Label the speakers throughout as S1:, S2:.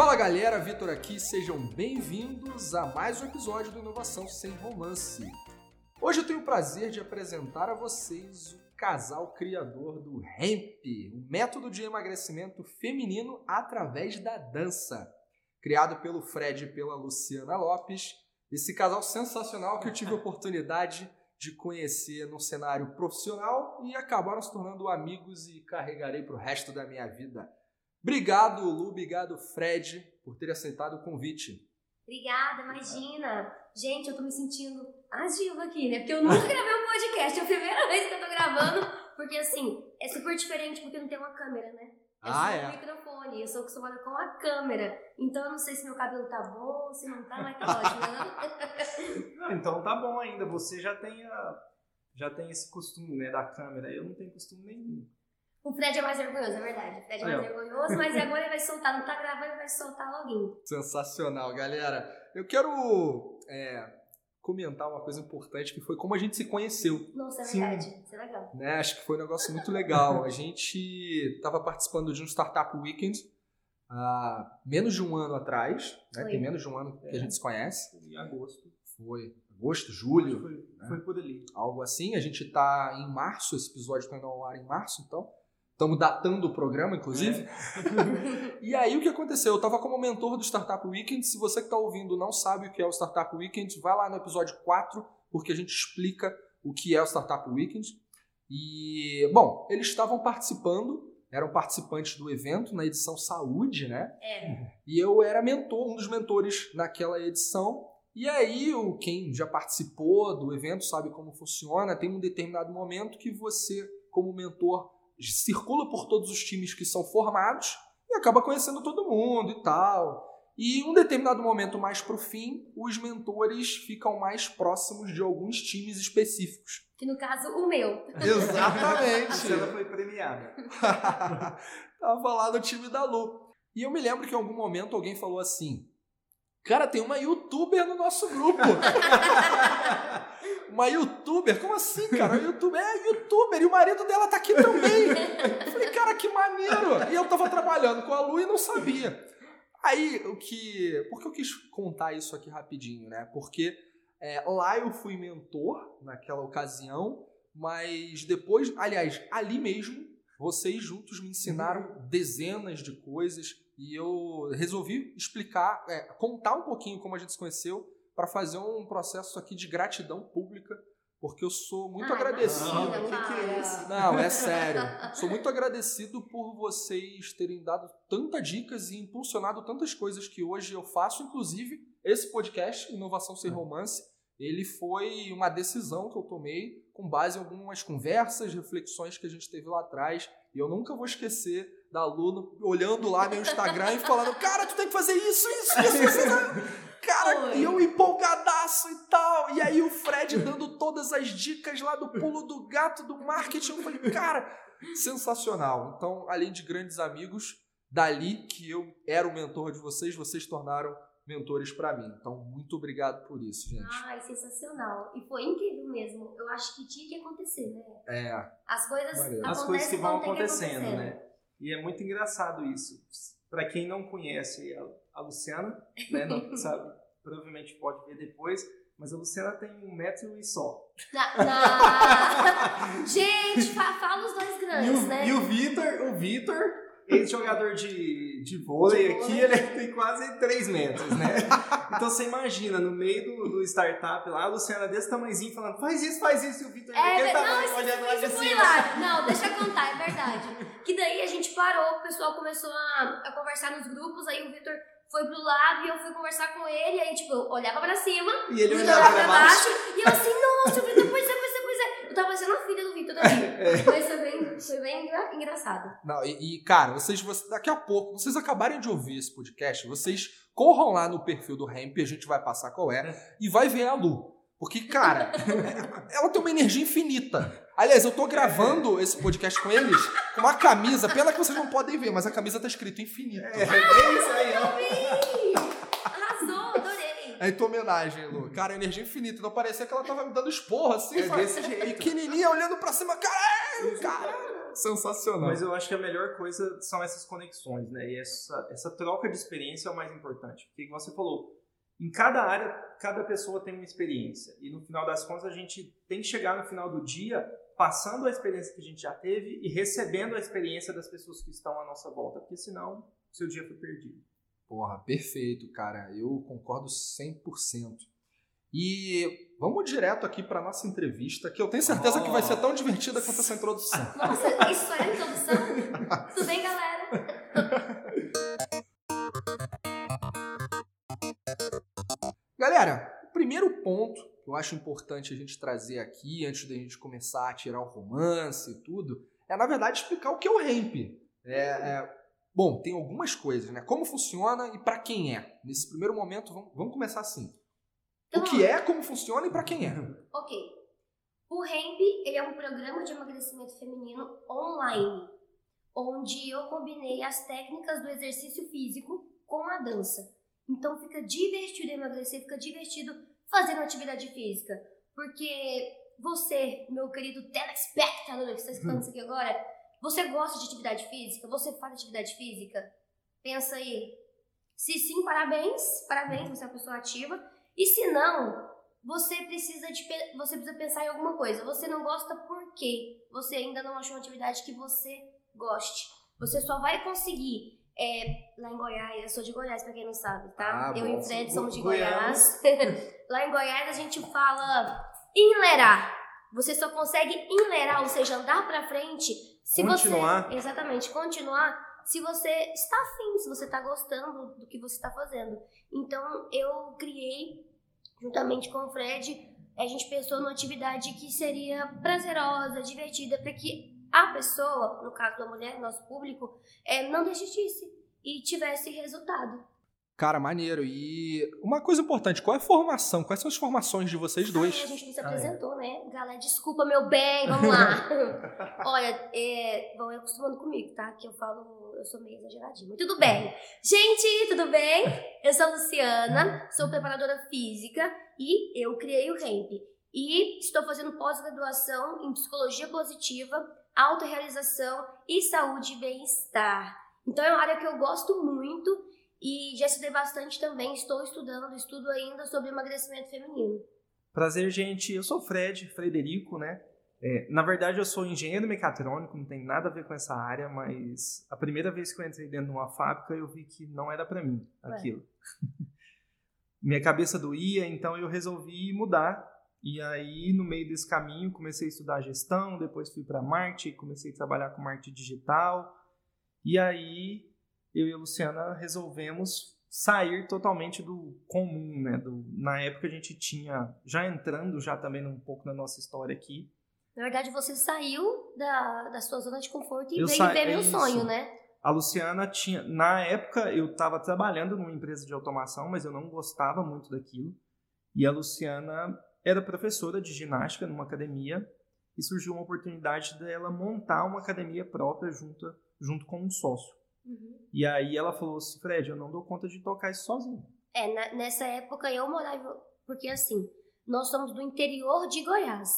S1: Fala galera, Vitor aqui, sejam bem-vindos a mais um episódio do Inovação Sem Romance. Hoje eu tenho o prazer de apresentar a vocês o casal criador do HEMP, um método de emagrecimento feminino através da dança. Criado pelo Fred e pela Luciana Lopes, esse casal sensacional que eu tive a oportunidade de conhecer no cenário profissional e acabaram se tornando amigos e carregarei para o resto da minha vida. Obrigado, Lu, obrigado, Fred, por ter aceitado o convite.
S2: Obrigada, imagina. Gente, eu tô me sentindo a diva aqui, né? Porque eu nunca gravei um podcast, é a primeira vez que eu tô gravando, porque assim, é super diferente porque não tem uma câmera, né? É
S1: Ah,
S2: só
S1: é?
S2: um microfone, eu sou acostumada com a câmera. Então eu não sei se meu cabelo tá bom, se não tá, mas tá ótimo, né?
S3: Ah, então tá bom ainda. Você já tem, a, já tem esse costume né, da câmera. Eu não tenho costume nenhum.
S2: O Fred é mais vergonhoso, é verdade. O Fred é mais vergonhoso, mas agora ele vai soltar, não tá gravando, ele vai soltar loguinho.
S1: Sensacional, galera. Eu quero é, comentar uma coisa importante que foi como a gente se conheceu.
S2: Nossa, é
S3: Sim.
S2: verdade. Isso é legal.
S1: né? Acho que foi um negócio muito legal. A gente estava participando de um Startup Weekend há menos de um ano atrás. Né?
S2: Foi.
S1: Tem menos de um ano que a
S3: É.
S1: gente se conhece.
S3: Em agosto.
S1: Foi agosto, julho,
S3: Foi,
S1: né?
S3: foi por ali.
S1: algo assim. A gente está em março, esse episódio está indo ao ar em março, então. Estamos datando o programa, inclusive. E aí o que aconteceu? Eu estava como mentor do Startup Weekend. Se você que está ouvindo não sabe o que é o Startup Weekend, vai lá no episódio 4, porque a gente explica o que é o Startup Weekend. E, bom, eles estavam participando, eram participantes do evento na edição Saúde, né?
S2: É.
S1: E eu era mentor, um dos mentores naquela edição. E aí, quem já participou do evento sabe como funciona. Tem um determinado momento que você, como mentor, circula por todos os times que são formados e acaba conhecendo todo mundo e tal. E um determinado momento mais pro fim, os mentores ficam mais próximos de alguns times específicos.
S2: Que no caso, o meu.
S1: Exatamente.
S3: Você ela foi premiada.
S1: Tava lá no time da Lu. E eu me lembro que em algum momento alguém falou assim: Cara, tem uma youtuber no nosso grupo. uma youtuber? Como assim, cara? Uma youtuber? É, youtuber. E o marido dela tá aqui também. Eu falei, cara, que maneiro. E eu tava trabalhando com a Lu e não sabia. Aí, o que. Por que eu quis contar isso aqui rapidinho, né? Porque é, lá eu fui mentor naquela ocasião, mas depois, aliás, ali mesmo, vocês juntos me ensinaram dezenas de coisas e eu resolvi explicar, é, contar um pouquinho como a gente se conheceu para fazer um processo aqui de gratidão pública, porque eu sou muito
S2: Ai,
S1: agradecido.
S3: Não,
S2: imagina,
S3: o que que é?
S1: Não, é sério. Sou muito agradecido por vocês terem dado tantas dicas e impulsionado tantas coisas que hoje eu faço, inclusive esse podcast, Inovação Sem Romance, ele foi uma decisão que eu tomei com base em algumas conversas, reflexões que a gente teve lá atrás, e eu nunca vou esquecer da Luna olhando lá meu Instagram e falando: "Cara, tu tem que fazer isso, isso, isso". isso. Cara, e eu empolgadaço e tal. E aí o Fred dando todas as dicas lá do pulo do gato do marketing. Eu falei, cara, sensacional. Então, além de grandes amigos, dali que eu era o mentor de vocês, vocês tornaram mentores pra mim. Então, muito obrigado por isso, gente.
S2: Ai, sensacional. E foi incrível mesmo. Eu acho que tinha que acontecer, né?
S1: É,
S2: As coisas
S3: As coisas que vão
S2: que
S3: acontecendo,
S2: acontecer.
S3: né? E é muito engraçado isso. Pra quem não conhece a, Luciana, né? Não sabe, provavelmente pode ver depois. Mas a Luciana tem um metro e só.
S2: Na- na- Gente, fa- fala os dois
S3: E
S2: grandes,
S3: o,
S2: né?
S3: e o Vitor, o Vitor, ex-jogador de, de vôlei
S2: De
S3: aqui,
S2: vôlei.
S3: ele tem quase 3 metros, né? Então você imagina, no meio do, do startup lá, a Luciana desse tamanhozinho falando, faz isso, faz isso, e o Vitor
S2: É, ver- não,
S3: tamanho,
S2: isso,
S3: olhando lá de cima.
S2: Não, deixa eu contar, é verdade. Que daí a gente parou, o pessoal começou a, a conversar nos grupos, aí o Vitor foi pro lado e eu fui conversar com ele, aí tipo, eu olhava pra cima,
S3: E ele olhava pra baixo.
S2: baixo, e eu assim, nossa, o Vitor, pois é, pois é, pois é. Eu tava parecendo a filha do Vitor ali.
S3: É.
S2: Mas foi bem, foi bem engra- engraçado.
S1: Não, e, e, cara, vocês, vocês- daqui a pouco, vocês acabarem de ouvir esse podcast, vocês corram lá no perfil do Ramp, a gente vai passar qual é, e vai ver a Lu. Porque, cara, ela tem uma energia infinita. Aliás, eu tô gravando esse podcast com eles com uma camisa, pena que vocês não podem ver, mas a camisa tá escrito infinito.
S3: É, é isso aí, ó.
S1: É em tua homenagem, Lu. Cara, energia infinita. Não parecia que ela tava me dando esporro assim,
S3: É
S1: sabe?
S3: desse jeito.
S1: Pequenininha, olhando pra cima. Cara, cara. Sensacional.
S3: Mas eu acho que a melhor coisa são essas conexões, né? E essa, essa troca de experiência é o mais importante. Porque, como você falou, em cada área, cada pessoa tem uma experiência. E no final das contas, a gente tem que chegar no final do dia passando a experiência que a gente já teve e recebendo a experiência das pessoas que estão à nossa volta. Porque senão, seu dia foi perdido.
S1: Porra, perfeito, cara. Eu concordo 100%. E vamos direto aqui para nossa entrevista, que eu tenho certeza oh. que vai ser tão divertida quanto essa introdução.
S2: Nossa, isso é a introdução? Tudo bem, galera?
S1: Galera, o primeiro ponto que eu acho importante a gente trazer aqui, antes da gente começar a tirar o romance e tudo, é na verdade explicar o que é o ramp. É, é, bom, tem algumas coisas, né? Como funciona e para quem é. Nesse primeiro momento, vamos, vamos começar assim. Então, o que é, como funciona e para quem é.
S2: Ok. O Ramp ele é um programa de emagrecimento feminino online, onde eu combinei as técnicas do exercício físico com a dança. Então fica divertido emagrecer, fica divertido fazendo atividade física. Porque você, meu querido telespectador que está escutando isso aqui agora, você gosta de atividade física? Você faz atividade física? Pensa aí. Se sim, parabéns, parabéns, você é uma pessoa ativa. E se não, você precisa de você precisa pensar em alguma coisa. Você não gosta por quê? Você ainda não achou uma atividade que você goste. Você só vai conseguir é, lá em Goiás, eu sou de Goiás, pra quem não sabe, tá?
S1: Ah,
S2: eu
S1: bom.
S2: e Fred somos de Goiás. lá em Goiás a gente fala enlerar. Você só consegue enlerar, ou seja, andar pra frente se
S3: continuar.
S2: você. Exatamente, continuar se você está afim, se você está gostando do que você está fazendo. Então eu criei, juntamente com o Fred, a gente pensou numa atividade que seria prazerosa, divertida, para que a pessoa, no caso da mulher, nosso público, é, não desistisse e tivesse resultado.
S1: Cara, maneiro. E uma coisa importante, qual é a formação? Quais são as formações de vocês dois?
S2: Ai, a gente não se apresentou, ah, é. né? Galera, desculpa, meu bem, vamos lá. Olha, é, vão acostumando comigo, tá? Que eu falo, eu sou meio exageradinha. Tudo bem. Gente, tudo bem? Eu sou a Luciana, sou preparadora física e eu criei o RAMP. E estou fazendo pós-graduação em psicologia positiva, autorrealização e saúde e bem-estar. Então é uma área que eu gosto muito e já estudei bastante também, estou estudando, estudo ainda sobre emagrecimento feminino.
S3: Prazer, gente. Eu sou o Fred, Frederico, né? É, na verdade, eu sou engenheiro mecatrônico, não tem nada a ver com essa área, mas a primeira vez que eu entrei dentro de uma fábrica, eu vi que não era para mim aquilo. Minha cabeça doía, então eu resolvi mudar. E aí, no meio desse caminho, comecei a estudar gestão, depois fui para marketing, comecei a trabalhar com marketing digital. E aí, eu e a Luciana resolvemos sair totalmente do comum, né? Do, na época a gente tinha, já entrando já também um pouco na nossa história aqui.
S2: Na verdade, você saiu da, da sua zona de conforto e eu veio ver meu sonho, né?
S3: A Luciana tinha, na época eu estava trabalhando numa empresa de automação, mas eu não gostava muito daquilo. E a Luciana era professora de ginástica numa academia e surgiu uma oportunidade dela montar uma academia própria junto, junto com um sócio. Uhum. E aí ela falou assim, Fred, eu não dou conta de tocar isso sozinho.
S2: É, na, nessa época eu morava, porque assim, nós somos do interior de Goiás.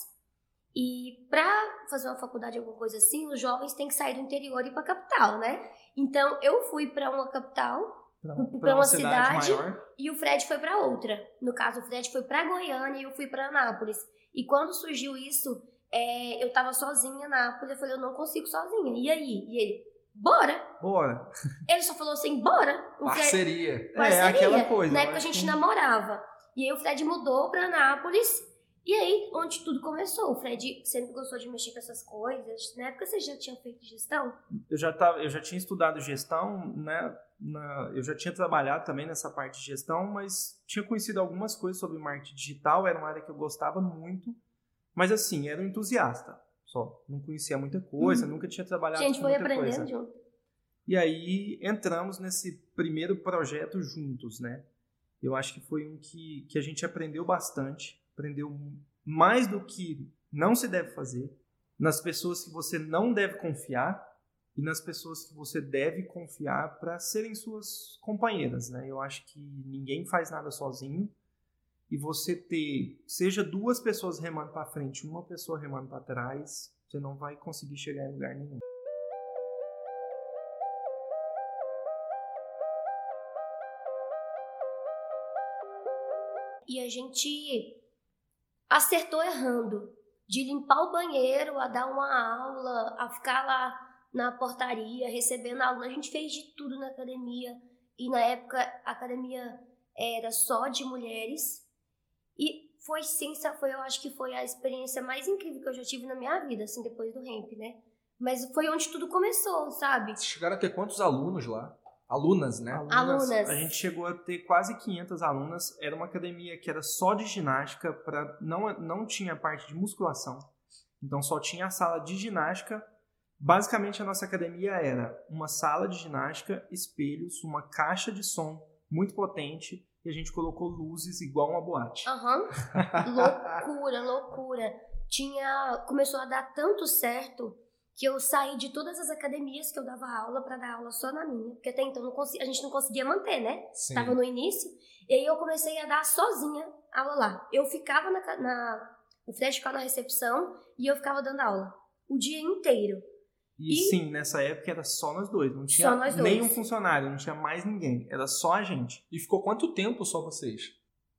S2: E para fazer uma faculdade, alguma coisa assim, os jovens têm que sair do interior e ir para capital, né? Então eu fui para uma capital, para uma, uma, cidade, cidade e o Fred foi para outra. No caso, o Fred foi para Goiânia e eu fui para Anápolis. E quando surgiu isso, é, eu tava sozinha na Anápolis, eu falei, eu não consigo sozinha. E aí? E ele, Bora!
S3: Bora!
S2: Ele só falou assim, bora!
S1: Parceria.
S3: Fred... Parceria. É, aquela coisa.
S2: Na época a gente que... namorava. E aí o Fred mudou pra Anápolis. E aí, onde tudo começou. O Fred sempre gostou de mexer com essas coisas. Na época você já tinha feito gestão?
S3: Eu já, tava, eu já tinha estudado gestão, né? Na, eu já tinha trabalhado também nessa parte de gestão, mas tinha conhecido algumas coisas sobre marketing digital, era uma área que eu gostava muito. Mas assim, era um entusiasta só. Não conhecia muita coisa, hum. nunca tinha trabalhado
S2: Gente,
S3: com muita
S2: foi
S3: aprendendo
S2: coisa. junto.
S3: E aí entramos nesse primeiro projeto juntos, né? Eu acho que foi um que, que a gente aprendeu bastante, aprendeu mais do que não se deve fazer, nas pessoas que você não deve confiar e nas pessoas que você deve confiar para serem suas companheiras, né? Eu acho que ninguém faz nada sozinho e você ter, seja duas pessoas remando para frente, uma pessoa remando para trás, você não vai conseguir chegar em lugar nenhum.
S2: E a gente acertou errando. De limpar o banheiro, a dar uma aula, a ficar lá na portaria, recebendo aluno. A gente fez de tudo na academia. E na época a academia era só de mulheres. E foi sensa, foi, eu acho que foi a experiência mais incrível que eu já tive na minha vida, assim, depois do ramp, né? Mas foi onde tudo começou, sabe?
S1: Chegaram a ter quantos alunos lá? Alunas, né?
S2: Alunas.
S3: A gente chegou a ter quase 500 alunas. Era uma academia que era só de ginástica, para não, não tinha parte de musculação. Então só tinha a sala de ginástica. Basicamente a nossa academia era uma sala de ginástica, espelhos, uma caixa de som muito potente e a gente colocou luzes igual uma boate.
S2: Aham. loucura, loucura. Tinha. Começou a dar tanto certo que eu saí de todas as academias que eu dava aula para dar aula só na minha, porque até então não a gente não conseguia manter, né?
S1: Sim.
S2: Tava no início, e aí eu comecei a dar sozinha aula lá. Eu ficava na, na o Fred ficava na recepção e eu ficava dando aula o dia inteiro.
S3: E,
S2: E-
S3: sim, nessa época era só nós dois, não tinha
S2: Só nós dois.
S3: nenhum funcionário, não tinha mais ninguém, era só a gente.
S1: E ficou quanto tempo só vocês?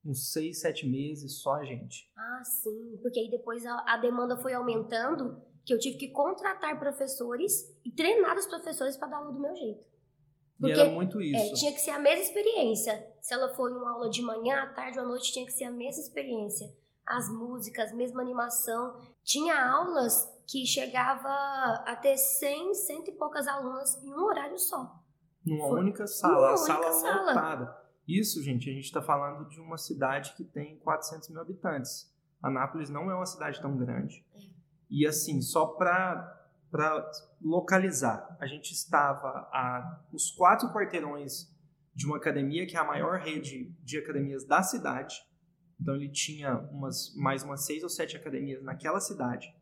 S3: Uns seis, sete meses, só a gente.
S2: Ah, sim, porque aí depois a, a demanda foi aumentando, que eu tive que contratar professores e treinar os professores para dar aula do meu jeito.
S3: E
S2: Porque
S3: era muito
S2: É,
S3: isso.
S2: tinha que ser a mesma experiência. Se ela for em uma aula de manhã, à tarde ou à noite, tinha que ser a mesma experiência. As músicas, mesma animação. Tinha aulas que chegava a ter 100, cento e poucas alunas em um horário só.
S3: Numa
S2: Foi-
S3: única sala,
S2: Numa
S3: sala
S2: sala.
S3: lotada. Isso, gente, a gente está falando de uma cidade que tem 400 mil habitantes. Anápolis não é uma cidade tão grande. E assim, só para localizar, a gente estava a uns quatro quarteirões de uma academia que é a maior rede de academias da cidade. Então ele tinha umas, mais umas seis ou sete academias naquela cidade.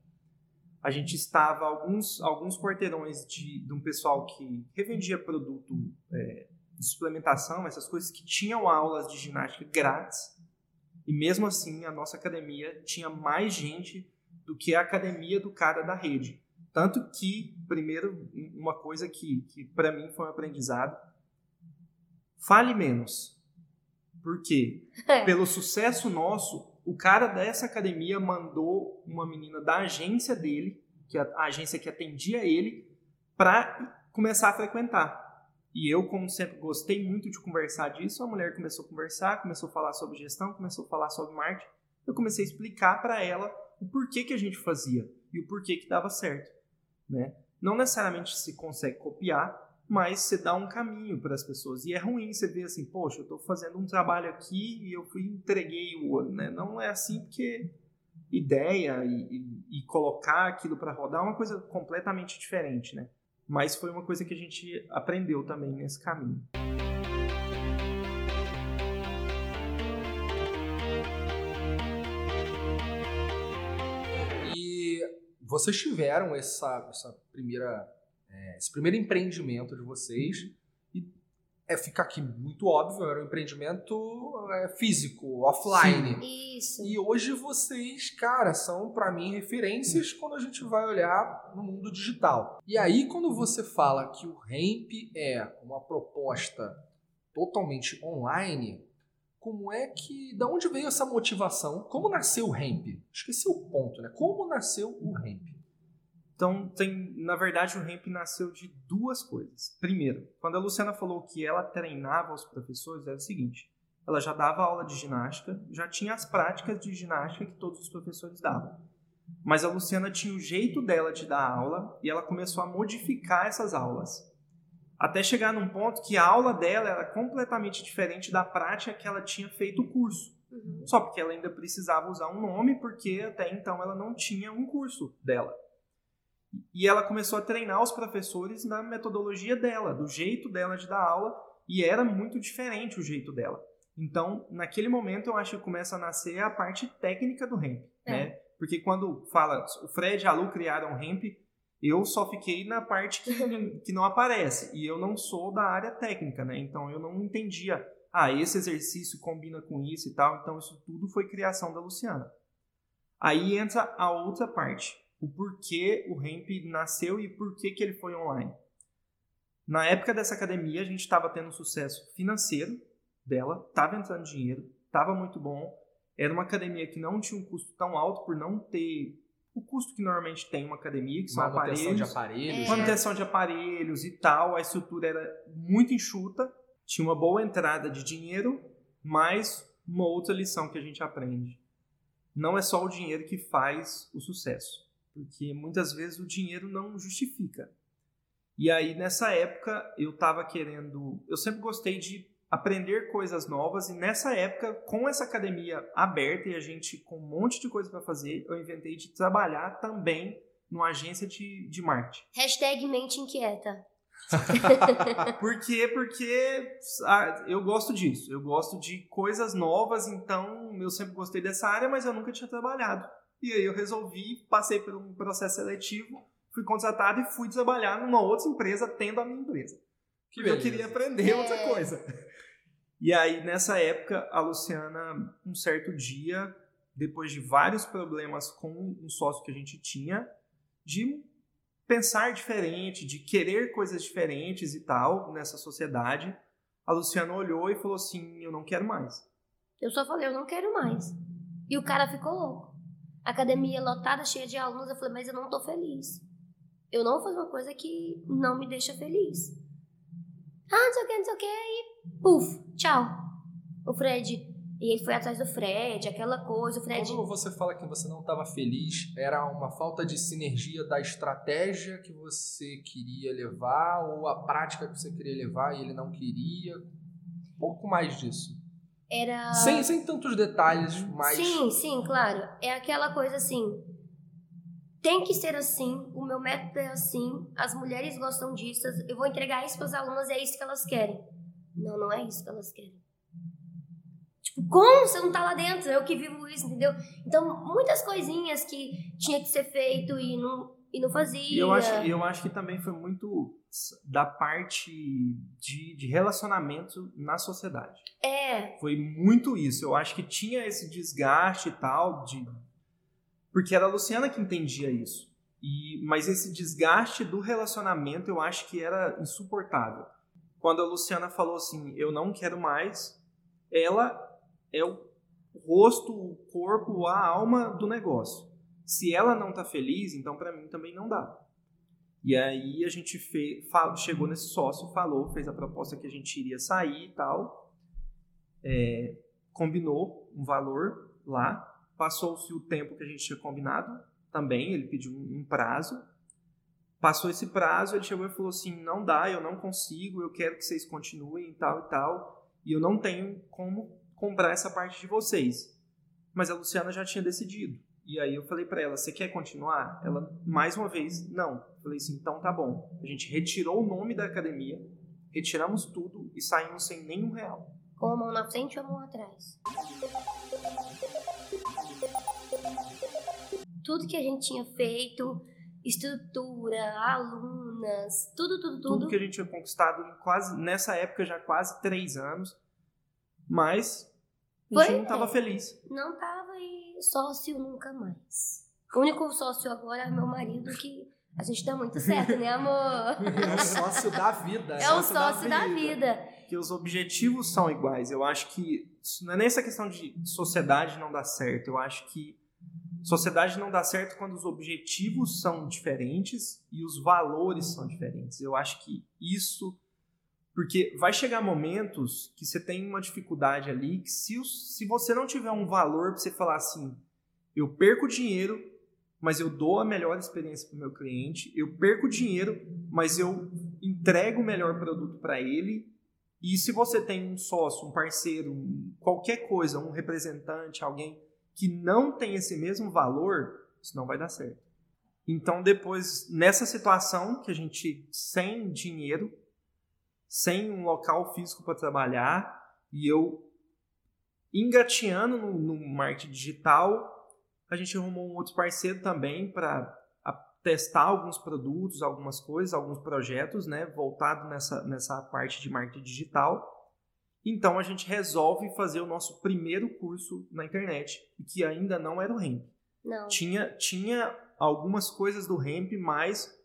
S3: A gente estava alguns, alguns quarteirões de, de um pessoal que revendia produto é, de suplementação, essas coisas que tinham aulas de ginástica grátis. E mesmo assim, a nossa academia tinha mais gente do que a academia do cara da rede. Tanto que, primeiro, uma coisa que, que para mim foi um aprendizado: fale menos. Por quê?
S2: É.
S3: Pelo sucesso nosso, o cara dessa academia mandou uma menina da agência dele, que é a agência que atendia ele, para começar a frequentar. E eu, como sempre gostei muito de conversar disso, a mulher começou a conversar, começou a falar sobre gestão, começou a falar sobre marketing. Eu comecei a explicar para ela o porquê que a gente fazia e o porquê que dava certo, né? Não necessariamente se consegue copiar, mas você dá um caminho para as pessoas. E é ruim você ver assim, poxa, eu estou fazendo um trabalho aqui e eu fui entreguei o ouro, né? Não é assim porque ideia e, e- e colocar aquilo para rodar é uma coisa completamente diferente, né? Mas foi uma coisa que a gente aprendeu também nesse caminho.
S1: E vocês tiveram essa, essa primeira, é, esse primeiro empreendimento de vocês e é, fica aqui muito óbvio, era um empreendimento é, físico, offline.
S2: Isso.
S1: E hoje vocês, cara, são pra mim referências quando a gente vai olhar no mundo digital. E aí quando você fala que o Ramp é uma proposta totalmente online, como é que, da onde veio essa motivação? Como nasceu o Ramp? Esqueci o ponto, né? Como nasceu o Ramp?
S3: Então, tem, na verdade, o Ramp nasceu de duas coisas. Primeiro, quando a Luciana falou que ela treinava os professores, era o seguinte: ela já dava aula de ginástica, já tinha as práticas de ginástica que todos os professores davam. Mas a Luciana tinha o jeito dela de dar aula e ela começou a modificar essas aulas. Até chegar num ponto que a aula dela era completamente diferente da prática que ela tinha feito o curso.
S2: Uhum.
S3: Só porque ela ainda precisava usar um nome, porque até então ela não tinha um curso dela. E ela começou a treinar os professores na metodologia dela, do jeito dela de dar aula, e era muito diferente o jeito dela. Então, naquele momento, eu acho que começa a nascer a parte técnica do ramp,
S2: É.
S3: né? Porque quando fala, o Fred e a Lu criaram ramp, eu só fiquei na parte que, que não aparece, e eu não sou da área técnica, né? Então, eu não entendia, ah, esse exercício combina com isso e tal, então isso tudo foi criação da Luciana. Aí entra a outra parte, o porquê o Hemp nasceu e por que que ele foi online. Na época dessa academia, a gente estava tendo sucesso financeiro dela, estava entrando dinheiro, estava muito bom. Era uma academia que não tinha um custo tão alto por não ter o custo que normalmente tem uma academia, que são
S1: Manutenção
S3: aparelhos,
S1: de aparelhos.
S2: É.
S3: manutenção de aparelhos e tal. A estrutura era muito enxuta, tinha uma boa entrada de dinheiro, mas uma outra lição que a gente aprende. Não é só o dinheiro que faz o sucesso, porque muitas vezes o dinheiro não justifica. E aí nessa época eu estava querendo, eu sempre gostei de aprender coisas novas e nessa época com essa academia aberta e a gente com um monte de coisa para fazer, eu inventei de trabalhar também numa agência de, de marketing.
S2: Hashtag mente inquieta.
S3: Por quê? Porque ah, eu gosto disso. Eu gosto de coisas novas, então eu sempre gostei dessa área, mas eu nunca tinha trabalhado. E aí eu resolvi, passei por um processo seletivo, fui contratado e fui trabalhar numa outra empresa, tendo a minha empresa.
S1: Que
S3: Porque eu queria aprender
S2: É.
S3: outra coisa. E aí, nessa época, a Luciana, um certo dia, depois de vários problemas com um sócio que a gente tinha, de pensar diferente, de querer coisas diferentes e tal nessa sociedade, a Luciana olhou e falou assim: Eu não quero mais.
S2: Eu só falei, eu não quero mais. E o cara ficou louco. Academia lotada, cheia de alunos. Eu falei, mas eu não tô feliz. Eu não vou fazer uma coisa que não me deixa feliz. Ah, não sei o que, não sei o que. E puf, tchau. O Fred. E ele foi atrás do Fred, aquela coisa. O Fred.
S1: Quando você fala que você não estava feliz, era uma falta de sinergia da estratégia que você queria levar ou a prática que você queria levar e ele não queria? Um pouco mais disso.
S2: Era.
S1: Sem, sem tantos detalhes, mas.
S2: Sim, sim, claro. É aquela coisa assim. Tem que ser assim, o meu método é assim, as mulheres gostam disso, eu vou entregar isso para as alunas e é isso que elas querem. Não, não é isso que elas querem. Tipo, como você não tá lá dentro? Eu que vivo isso, entendeu? Então, muitas coisinhas que tinha que ser feito e não, e não fazia.
S3: E eu acho, eu acho que também foi muito da parte de, de relacionamento na sociedade.
S2: É,
S3: Foi muito isso. Eu acho que tinha esse desgaste e tal, de... porque era a Luciana que entendia isso. E... Mas esse desgaste do relacionamento eu acho que era insuportável. Quando a Luciana falou assim, eu não quero mais, ela é o rosto, o corpo, a alma do negócio. Se ela não tá feliz, então para mim também não dá. E aí a gente chegou nesse sócio, falou, fez a proposta que a gente iria sair e tal. É, combinou um valor lá. Passou-se o tempo que a gente tinha combinado também, ele pediu um, um prazo. Passou esse prazo, ele chegou e falou assim: não dá, eu não consigo, eu quero que vocês continuem e tal e tal. E eu não tenho como comprar essa parte de vocês. Mas a Luciana já tinha decidido. E aí eu falei pra ela: você quer continuar? Ela, mais uma vez, não. Eu falei assim: então tá bom. A gente retirou o nome da academia, retiramos tudo e saímos sem nenhum real.
S2: com a mão na frente e a mão atrás. Tudo que a gente tinha feito, estrutura, alunas, tudo, tudo,
S3: tudo
S2: tudo.
S3: que a gente tinha conquistado em quase nessa época já quase três anos, mas a gente
S2: Foi,
S3: não estava
S2: é.
S3: feliz.
S2: Não tava e sócio nunca mais. O único sócio agora é meu marido, que a gente dá muito certo, né, amor?
S1: É o sócio da vida.
S2: É o sócio da vida.
S3: Que os objetivos são iguais. Eu acho que não é nem essa questão de sociedade não dar certo. Eu acho que sociedade não dá certo quando os objetivos são diferentes e os valores são diferentes. Eu acho que isso porque vai chegar momentos que você tem uma dificuldade ali que se, se você não tiver um valor para você falar assim, eu perco dinheiro, mas eu dou a melhor experiência para o meu cliente, eu perco dinheiro, mas eu entrego o melhor produto para ele. E se você tem um sócio, um parceiro, qualquer coisa, um representante, alguém que não tem esse mesmo valor, isso não vai dar certo. Então, depois, nessa situação que a gente, sem dinheiro, sem um local físico para trabalhar, e eu engateando no, no marketing digital, a gente arrumou um outro parceiro também para testar alguns produtos, algumas coisas, alguns projetos, né, voltado nessa, nessa parte de marketing digital. Então a gente resolve fazer o nosso primeiro curso na internet, que ainda não era o REM.
S2: Não.
S3: Tinha, tinha algumas coisas do hemp, mas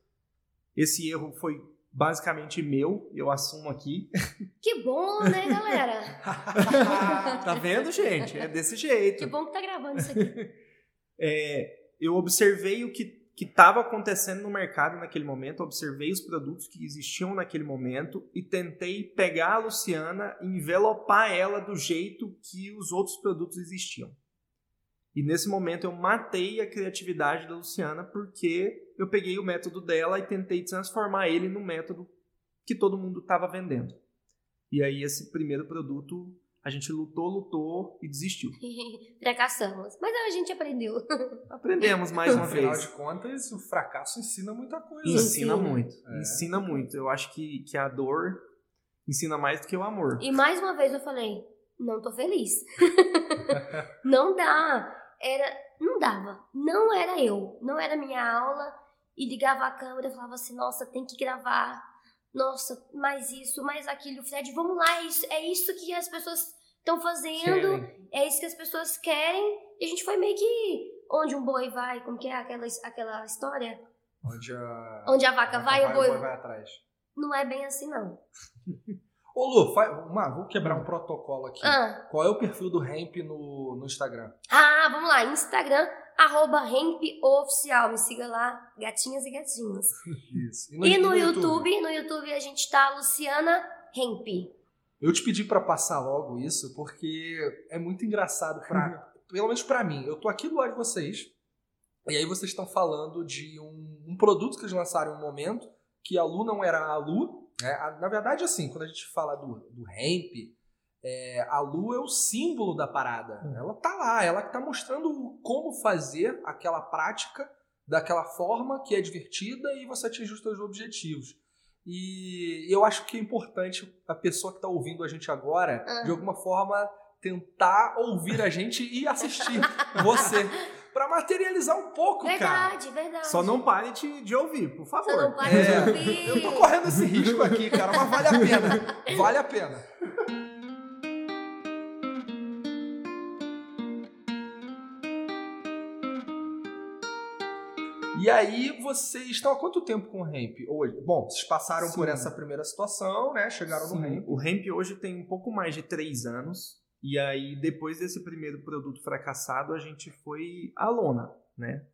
S3: esse erro foi basicamente meu, eu assumo aqui.
S2: Que bom, né, galera?
S3: tá vendo, gente? É desse jeito.
S2: Que bom que tá gravando isso aqui.
S3: É, eu observei o que estava acontecendo no mercado naquele momento, observei os produtos que existiam naquele momento e tentei pegar a Luciana e envelopar ela do jeito que os outros produtos existiam. E nesse momento eu matei a criatividade da Luciana porque eu peguei o método dela e tentei transformar ele no método que todo mundo estava vendendo. E aí esse primeiro produto a gente lutou, lutou e desistiu.
S2: Fracassamos. Mas a gente aprendeu.
S3: Aprendemos mais uma
S1: Afinal
S3: vez.
S1: de contas, o fracasso ensina muita coisa.
S3: Ensina
S2: Ensina.
S3: muito.
S1: É.
S3: Ensina muito. Eu acho que, que a dor ensina mais do que o amor.
S2: E mais uma vez eu falei, não tô feliz. não dá. Era, não dava. Não era eu. Não era minha aula. E ligava a câmera e falava assim, nossa, tem que gravar. Nossa, mais isso, mais aquilo. Fred, vamos lá, é isso, é isso que as pessoas estão fazendo.
S1: Querem.
S2: É isso que as pessoas querem. E a gente foi meio que onde um boi vai, como que é aquela, aquela história?
S1: Onde a,
S2: Onde a vaca vai, o boi
S1: vai atrás.
S2: Não é bem assim, não.
S1: Ô Lu, faz, uma, vou quebrar um protocolo aqui.
S2: Ah,
S1: Qual é o perfil do Hemp no, no Instagram?
S2: ah vamos lá. Instagram, arroba Oficial. Me siga lá, gatinhas e gatinhos.
S1: Isso.
S2: E no, YouTube, no YouTube a gente tá Luciana Hemp.
S1: Eu te pedi pra passar logo isso porque é muito engraçado para, pelo menos pra mim. Eu tô aqui do lado de vocês e aí vocês estão falando de um, um produto que eles lançaram em um momento que a Lu não era a Lu. Né? A- na verdade, assim, quando a gente fala do, do hemp, é, a Lu é o símbolo da parada. Ela tá lá, ela que tá mostrando como fazer aquela prática daquela forma que é divertida e você atinge os seus objetivos. E eu acho que é importante a pessoa que está ouvindo a gente agora,
S2: Ah.
S1: de alguma forma, tentar ouvir a gente e assistir você. Pra materializar um pouco, cara.
S2: Verdade, verdade.
S3: Só não pare de, de ouvir, por favor.
S2: Só não para
S1: É,
S2: de ouvir.
S1: Eu tô correndo esse risco aqui, cara, mas vale a pena. Vale a pena. E aí, vocês estão há quanto tempo com o Hemp hoje? Bom, vocês passaram por
S3: Sim.
S1: essa primeira situação, né? Chegaram no
S3: Sim,
S1: Hemp.
S3: O Hemp hoje tem um pouco mais de três anos. E aí, depois desse primeiro produto fracassado, a gente foi à lona, né?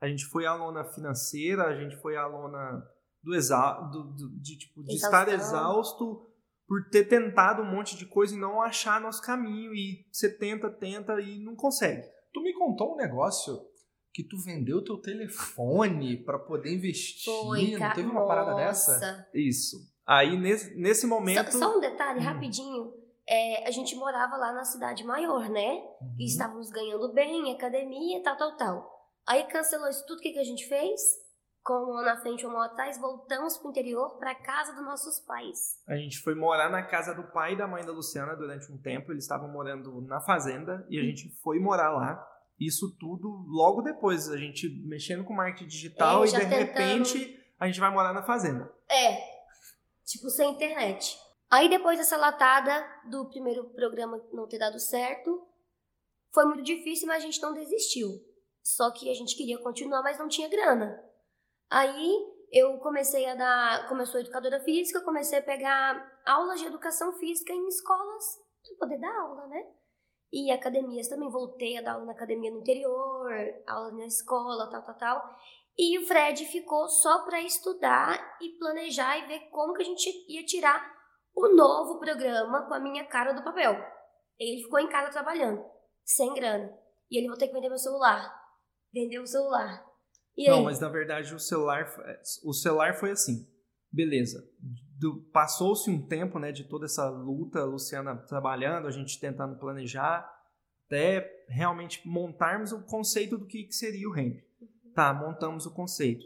S3: A gente foi à lona financeira, a gente foi à lona do exa do, do- de, tipo, de estar exausto por ter tentado um monte de coisa e não achar nosso caminho. E você tenta, tenta e não consegue.
S1: Tu me contou um negócio que tu vendeu teu telefone pra poder investir.
S2: Foi,
S1: não teve uma parada
S2: Nossa.
S1: dessa?
S3: Isso. Aí, nesse, nesse momento...
S2: Só, só um detalhe,
S3: Hum.
S2: rapidinho. É, a gente morava lá na cidade maior, né?
S1: Uhum.
S2: E estávamos ganhando bem, academia, tal, tal, tal. Aí cancelou isso tudo, o que, que a gente fez? Com ano na frente ano atrás, voltamos pro interior, pra casa dos nossos pais.
S3: A gente foi morar na casa do pai e da mãe da Luciana durante um tempo. Eles estavam morando na fazenda e a gente foi morar lá. Isso tudo logo depois, a gente mexendo com marketing digital
S2: É,
S3: e de
S2: tentando-
S3: repente a gente vai morar na fazenda.
S2: É, tipo, sem internet. Aí depois dessa latada do primeiro programa não ter dado certo, foi muito difícil, mas a gente não desistiu. Só que a gente queria continuar, mas não tinha grana. Aí eu comecei a dar, como eu sou educadora física, comecei a pegar aulas de educação física em escolas para poder dar aula, né? E academias também, voltei a dar aula na academia no interior, aula na escola, tal, tal, tal. E o Fred ficou só para estudar e planejar e ver como que a gente ia tirar o novo programa com a minha cara do papel. Ele ficou em casa trabalhando, sem grana. E ele vou ter que vender meu celular. Vendeu o celular. E
S3: Não,
S2: aí?
S3: mas na verdade o celular, o celular foi assim. Beleza. Passou-se um tempo, né, de toda essa luta, a Luciana trabalhando, a gente tentando planejar, até realmente montarmos o conceito do que, que seria o Hemp. Tá, montamos o conceito.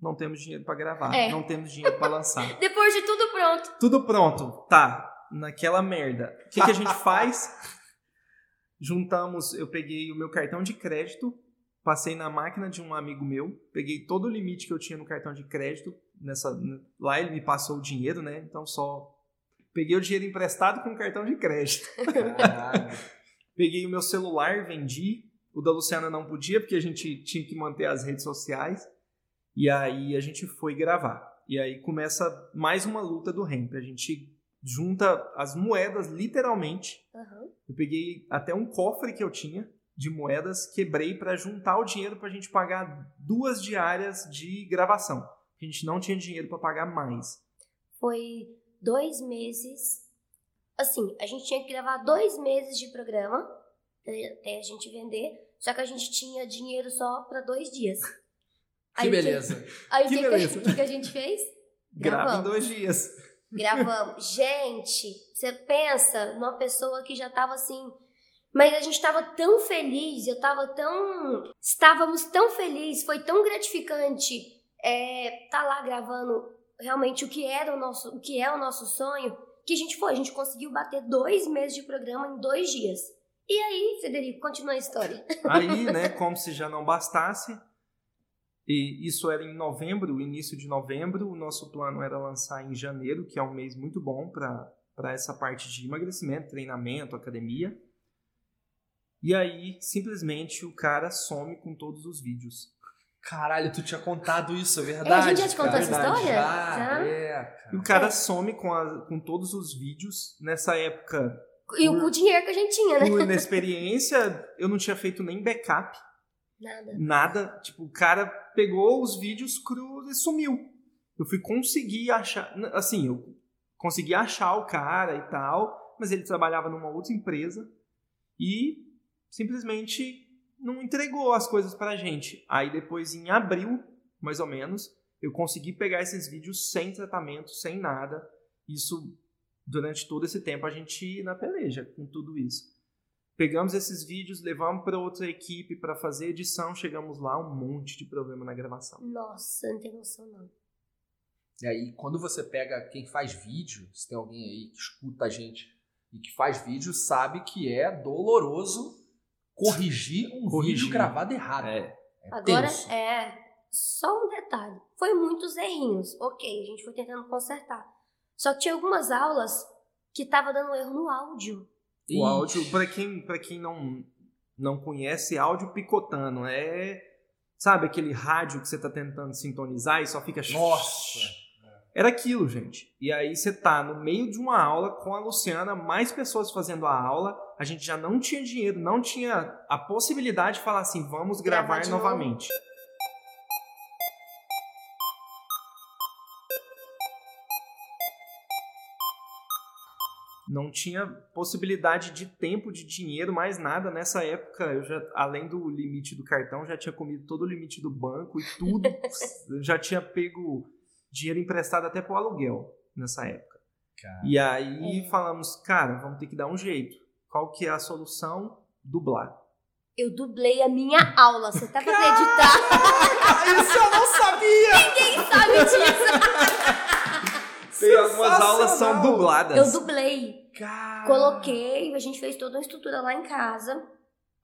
S3: Não temos dinheiro para gravar,
S2: É.
S3: não temos dinheiro para lançar.
S2: Depois de tudo pronto.
S3: Tudo pronto, tá. Naquela merda. O que, que a gente faz? Juntamos, eu peguei o meu cartão de crédito, passei na máquina de um amigo meu, peguei todo o limite que eu tinha no cartão de crédito. Nessa, lá ele me passou o dinheiro, né? Então só peguei o dinheiro emprestado com o cartão de crédito. Peguei o meu celular, vendi, O da Luciana não podia, porque a gente tinha que manter as redes sociais. E aí a gente foi gravar. E aí começa mais uma luta do Hemp. A gente junta as moedas, literalmente.
S2: Aham.
S3: Eu peguei até um cofre que eu tinha de moedas, quebrei para juntar o dinheiro para a gente pagar duas diárias de gravação. A gente não tinha dinheiro para pagar mais.
S2: Foi dois meses. Assim, a gente tinha que gravar dois meses de programa até até a gente vender. Só que a gente tinha dinheiro só para dois dias.
S1: Que
S2: o que-
S1: beleza.
S2: Aí o
S3: Que
S2: que, que,
S3: beleza.
S2: o que que a gente fez?
S3: Grava em dois dias.
S2: Gravamos. Gente, você pensa numa pessoa que já tava assim. Mas a gente tava tão feliz, eu tava tão. Estávamos tão felizes, foi tão gratificante é, tá lá gravando realmente o que era o nosso, o que é o nosso sonho, que a gente foi, a gente conseguiu bater dois meses de programa em dois dias. E aí, Federico, continua a história.
S3: Aí, né, como se já não bastasse, e isso era em novembro, início de novembro, o nosso plano era lançar em janeiro, que é um mês muito bom para essa parte de emagrecimento, treinamento, academia. E aí, simplesmente, o cara some com todos os vídeos.
S1: Caralho, tu tinha contado isso, é verdade.
S2: É, a gente já te contou
S1: cara.
S2: essa
S3: Verdade.
S2: história?
S1: Já,
S2: Já?
S1: é, cara.
S3: E o cara
S2: É.
S3: some com, a- com todos os vídeos. Nessa época,
S2: E o, o dinheiro que a gente tinha, né?
S3: por inexperiência, eu não tinha feito nem backup.
S2: Nada.
S3: Nada. Tipo, o cara pegou os vídeos crus e sumiu. Eu fui conseguir achar. Assim, eu consegui achar o cara e tal, mas ele trabalhava numa outra empresa e simplesmente não entregou as coisas pra gente. Aí depois, em abril, mais ou menos, eu consegui pegar esses vídeos sem tratamento, sem nada. Isso, durante todo esse tempo, a gente na peleja com tudo isso. Pegamos esses vídeos, levamos para outra equipe para fazer edição, chegamos lá, um monte de problema na gravação.
S2: Nossa, não tem noção não.
S1: E aí, quando você pega quem faz vídeo, se tem alguém aí que escuta a gente e que faz vídeo, sabe que é doloroso corrigir um
S3: Corrigir.
S1: vídeo gravado errado.
S3: É.
S1: É
S2: Agora,
S1: tenso.
S2: é. Só um detalhe. Foi muitos errinhos. Ok, a gente foi tentando consertar. Só que tinha algumas aulas que tava dando erro no áudio.
S3: O
S1: Ih,
S3: áudio, para quem, pra quem não, não conhece, áudio picotando é. Sabe aquele rádio que você tá tentando sintonizar e só fica.
S1: Nossa!
S3: Era aquilo, gente. E aí você tá no meio de uma aula com a Luciana, mais pessoas fazendo a aula. A gente já não tinha dinheiro, não tinha a possibilidade de falar assim, vamos
S2: Gravar
S3: gravar
S2: de novo.
S3: Não tinha possibilidade de tempo, de dinheiro, mais nada. Nessa época, eu já, além do limite do cartão, já tinha comido todo o limite do banco e tudo. Eu já tinha pego dinheiro emprestado até pro aluguel nessa época.
S1: Cara.
S3: E aí
S2: É.
S3: falamos, cara, vamos ter que dar um jeito. Qual que é a solução? Dublar.
S2: Eu dublei a minha aula. Você tá pra acreditar?
S3: Isso eu não sabia!
S2: Quem sabe disso?
S3: Tem algumas aulas são dubladas.
S2: Eu dublei.
S1: Cara.
S2: Coloquei, a gente fez toda uma estrutura lá em casa.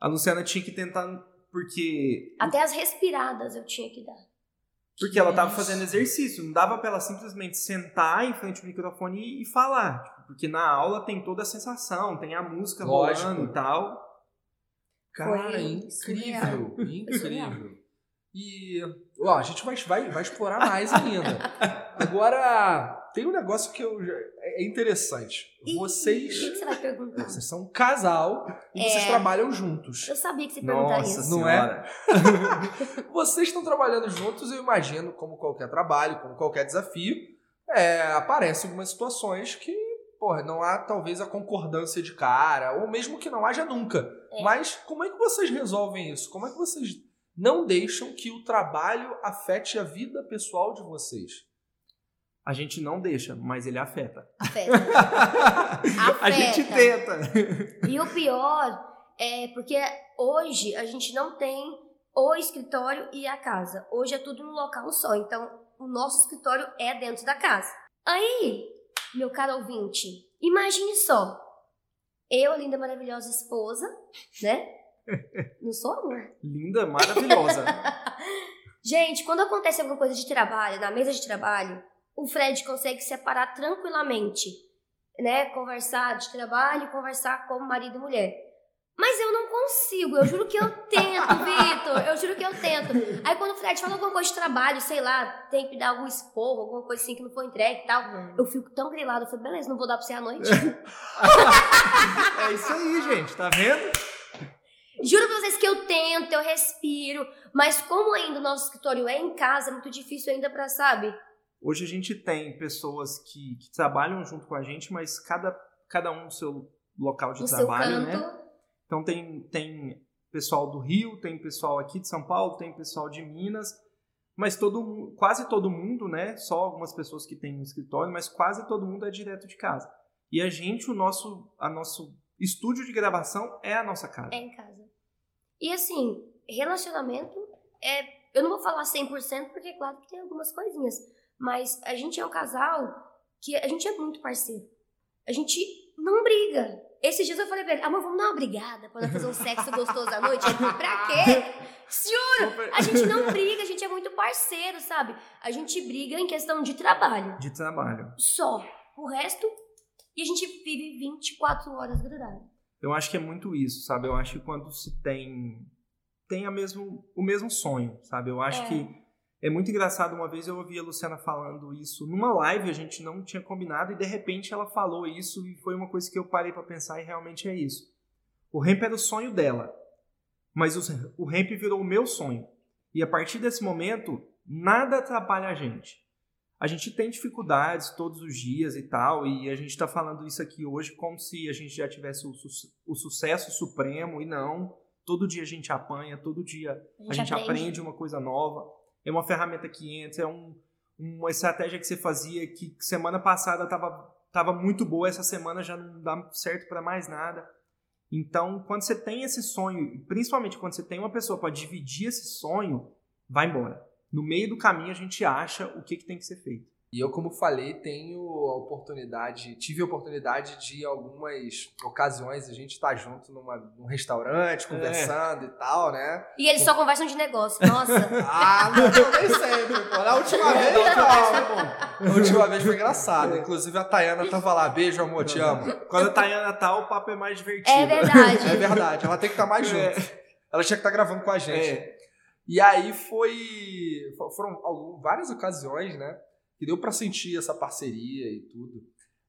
S3: A Luciana tinha que tentar, porque
S2: Até as respiradas eu tinha que dar.
S3: Porque ela tava fazendo exercício, não dava pra ela simplesmente sentar em frente ao microfone e, falar. Tipo, porque na aula tem toda a sensação, tem a música
S1: Lógico.
S3: rolando e tal.
S1: Cara,
S2: Foi
S1: incrível,
S2: surreal.
S1: incrível. E ó, a gente vai, vai, vai explorar mais ainda. Agora, tem um negócio que eu, já- é interessante.
S2: Ih,
S1: Vocês,
S2: O que você vai perguntar?
S1: vocês são um casal e vocês
S2: É.
S1: trabalham juntos.
S2: Eu sabia que você perguntaria
S3: Nossa
S2: isso.
S1: Não é? Vocês estão trabalhando juntos, eu imagino, como qualquer trabalho, como qualquer desafio, é, aparecem algumas situações que, porra, não há talvez a concordância de cara, ou mesmo que não haja nunca.
S2: É.
S1: Mas como é que vocês resolvem isso? Como é que vocês não deixam que o trabalho afete a vida pessoal de vocês?
S3: A gente não deixa, mas ele afeta.
S2: Afeta.
S3: A gente tenta.
S2: E o pior é porque hoje a gente não tem o escritório e a casa. Hoje é tudo num local só. Então, o nosso escritório é dentro da casa. Aí, meu caro ouvinte, imagine só. Eu, linda, maravilhosa esposa, né? Não sou amor.
S3: Linda, maravilhosa.
S2: Gente, quando acontece alguma coisa de trabalho, na mesa de trabalho, o Fred consegue separar tranquilamente, né? Conversar de trabalho e conversar como marido e mulher. Mas eu não consigo, eu juro que eu tento, Vitor. Eu juro que eu tento. Aí quando o Fred fala alguma coisa de trabalho, sei lá, tem que dar algum esporro, alguma coisa assim que não foi entregue e tal, eu fico tão grilada. Eu falei, beleza, não vou dar pra você à noite.
S3: é isso aí, gente, tá vendo?
S2: Juro pra vocês que eu tento, eu respiro, mas como ainda o nosso escritório é em casa, é muito difícil ainda pra, sabe?
S3: Hoje a gente tem pessoas que, que trabalham junto com a gente, mas cada, cada um no seu local de
S2: no
S3: trabalho, né? Então tem, tem pessoal do Rio, tem pessoal aqui de São Paulo, tem pessoal de Minas, mas todo quase todo mundo, né? Só algumas pessoas que têm um escritório, mas quase todo mundo é direto de casa. E a gente, o nosso, a nosso estúdio de gravação é a nossa casa.
S2: É em casa. E assim, relacionamento é. Eu não vou falar 100%, porque claro que tem algumas coisinhas. Mas a gente é um casal que a gente é muito parceiro. A gente não briga. Esses dias eu falei pra ele, amor, vamos dar uma brigada pra fazer um sexo gostoso à noite? Ele falou, pra quê? Juro! A gente não briga, a gente é muito parceiro, sabe? A gente briga em questão de trabalho.
S3: De trabalho.
S2: Só. O resto. E a gente vive 24 horas grudado.
S3: Eu acho que é muito isso, sabe? Eu acho que quando se tem tem a mesmo, o mesmo sonho, sabe? Eu acho
S2: É.
S3: que é muito engraçado. Uma vez eu ouvi a Luciana falando isso numa live, a gente não tinha combinado, e de repente ela falou isso, e foi uma coisa que eu parei pra pensar, e realmente é isso. O ramp era o sonho dela, mas o, o ramp virou o meu sonho. E a partir desse momento, nada atrapalha a gente. A gente tem dificuldades todos os dias e tal, e a gente está falando isso aqui hoje como se a gente já tivesse o, su- o sucesso supremo, e não. Todo dia a gente apanha, todo dia a gente aprende uma coisa nova. É uma ferramenta que entra, é um, uma estratégia que você fazia que semana passada estava tava muito boa, essa semana já não dá certo para mais nada. Então, quando você tem esse sonho, principalmente quando você tem uma pessoa para dividir esse sonho, vai embora. No meio do caminho a gente acha o que, que tem que ser feito.
S1: E eu, como falei, tenho a oportunidade, tive a oportunidade de, algumas ocasiões, a gente estar junto numa, num restaurante, conversando e tal, né?
S2: E eles só conversam de negócio. Nossa.
S1: Ah, não, nem sempre, pô. Na última vez, não. Na última vez foi engraçado. Inclusive a Tayana tava lá. Beijo, amor, te amo.
S3: Quando a Tayana tá, o papo é mais divertido.
S2: É verdade.
S1: É verdade, ela tem que estar mais junto.
S3: É.
S1: Ela tinha que estar gravando com a gente.
S3: É.
S1: E aí foi. fo- Foram algum- várias ocasiões, né? Que deu pra sentir essa parceria e tudo.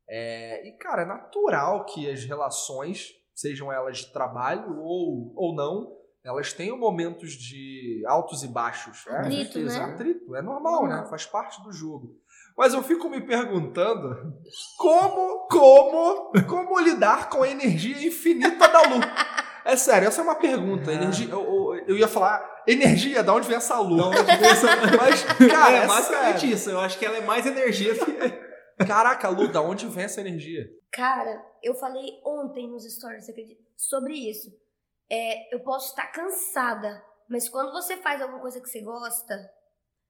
S1: É, e, cara, é natural que as relações, sejam elas de trabalho ou, ou não, elas tenham momentos de altos e baixos. É,
S2: Atrito, né?
S1: Atrito, é normal, né?
S2: Normal.
S1: Faz parte do jogo. Mas eu fico me perguntando como, como, como lidar com a energia infinita da Lu. É sério, essa é uma pergunta.
S3: Ah.
S1: Energia, eu, eu- eu ia falar, energia, da onde vem essa Lu?
S3: Da onde vem essa-
S1: Mas, cara,
S3: é
S1: é
S3: basicamente
S1: sério.
S3: isso. Eu acho que ela é mais energia que.
S1: Caraca, Lu, da onde vem essa energia?
S2: Cara, eu falei ontem nos stories, você acredita? Sobre isso. É, eu posso estar cansada, mas quando você faz alguma coisa que você gosta,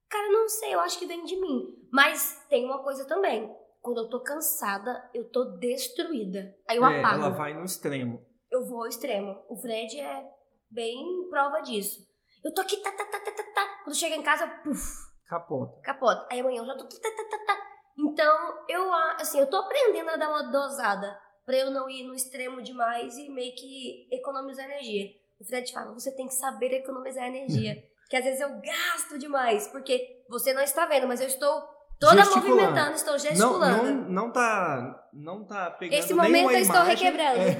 S2: cara, não sei, eu acho que vem de mim. Mas tem uma coisa também. Quando eu tô cansada, eu tô destruída. Aí eu
S3: É,
S2: apago.
S3: ela vai no extremo.
S2: Eu vou ao extremo. O Fred é bem prova disso. Eu tô aqui, tá, tá, tá, tá, tá, tá. Quando chega em casa, puf,
S3: Capota.
S2: capota. Aí amanhã eu já tô. tá, tá, tá, tá. Então, eu assim, eu tô aprendendo a dar uma dosada pra eu não ir no extremo demais e meio que economizar energia. O Fred fala, você tem que saber economizar energia. que às vezes eu gasto demais, porque você não está vendo, mas eu estou toda movimentando, estou
S3: Não,
S2: gesticulando.
S3: não, não tá. Não tá pegando
S2: Esse momento eu estou
S3: imagem.
S2: requebrando.
S3: É,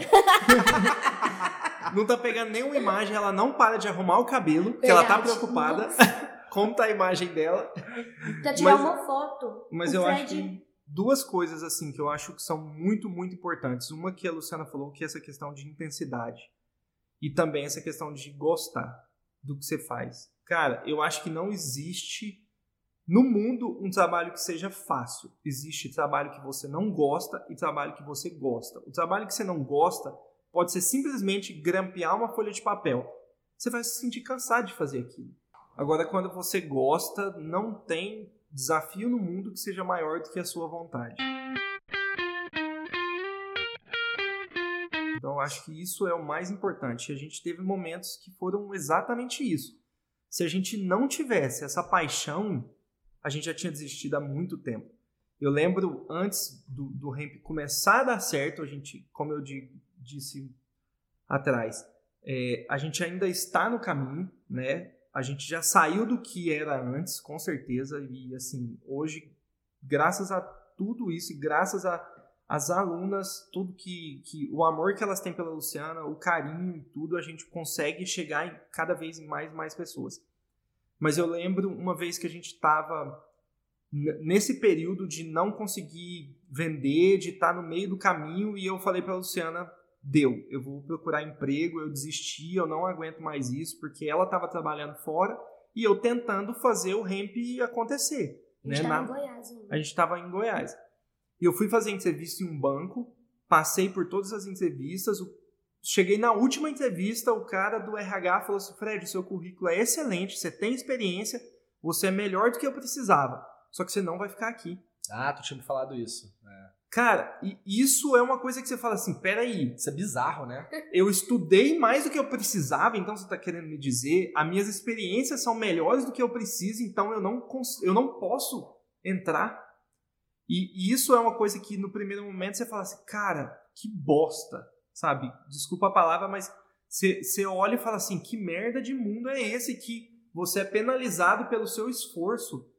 S3: não tá pegando nenhuma imagem, ela não para de arrumar o cabelo, porque ela tá preocupada. Como tá a imagem dela.
S2: Pra tirar
S3: Mas-
S2: uma foto.
S3: Mas eu
S2: Fred-
S3: acho que duas coisas assim que eu acho que são muito, muito importantes. Uma que a Luciana falou, que é essa questão de intensidade. E também essa questão de gostar do que você faz. Cara, eu acho que não existe no mundo um trabalho que seja fácil. Existe trabalho que você não gosta e trabalho que você gosta. O trabalho que você não gosta pode ser simplesmente grampear uma folha de papel. Você vai se sentir cansado de fazer aquilo. Agora, quando você gosta, não tem desafio no mundo que seja maior do que a sua vontade. Então, acho que isso é o mais importante. A gente teve momentos que foram exatamente isso. Se a gente não tivesse essa paixão, a gente já tinha desistido há muito tempo. Eu lembro antes do, do ramp começar a dar certo, a gente, como eu di- disse atrás. É, a gente ainda está no caminho, né? A gente já saiu do que era antes, com certeza, e assim, hoje, graças a tudo isso, e graças a as alunas, tudo que, que o amor que elas têm pela Luciana, o carinho e tudo, a gente consegue chegar em cada vez mais mais pessoas. Mas eu lembro uma vez que a gente estava nesse período de não conseguir vender, de estar tá no meio do caminho, e eu falei para a Luciana, deu, eu vou procurar emprego, eu desisti, eu não aguento mais isso, porque ela estava trabalhando fora e eu tentando fazer o ramp acontecer.
S2: A gente estava né? em Goiás.
S3: A gente estava em Goiás. E eu fui fazer entrevista em um banco, passei por todas as entrevistas, cheguei na última entrevista, o cara do RH falou assim: Fred, seu currículo é excelente, você tem experiência, você é melhor do que eu precisava, só que você não vai ficar aqui.
S1: Ah, tu tinha me falado isso. É.
S3: Cara, isso é uma coisa que você fala assim, peraí.
S1: Isso é bizarro, né?
S3: Eu estudei mais do que eu precisava, então você está querendo me dizer, as minhas experiências são melhores do que eu preciso, então eu não, eu não posso entrar e, e, isso é uma coisa que no primeiro momento você fala assim, cara, que bosta, sabe? Desculpa a palavra, mas você, olha e fala assim, que merda de mundo é esse que você é penalizado pelo seu esforço?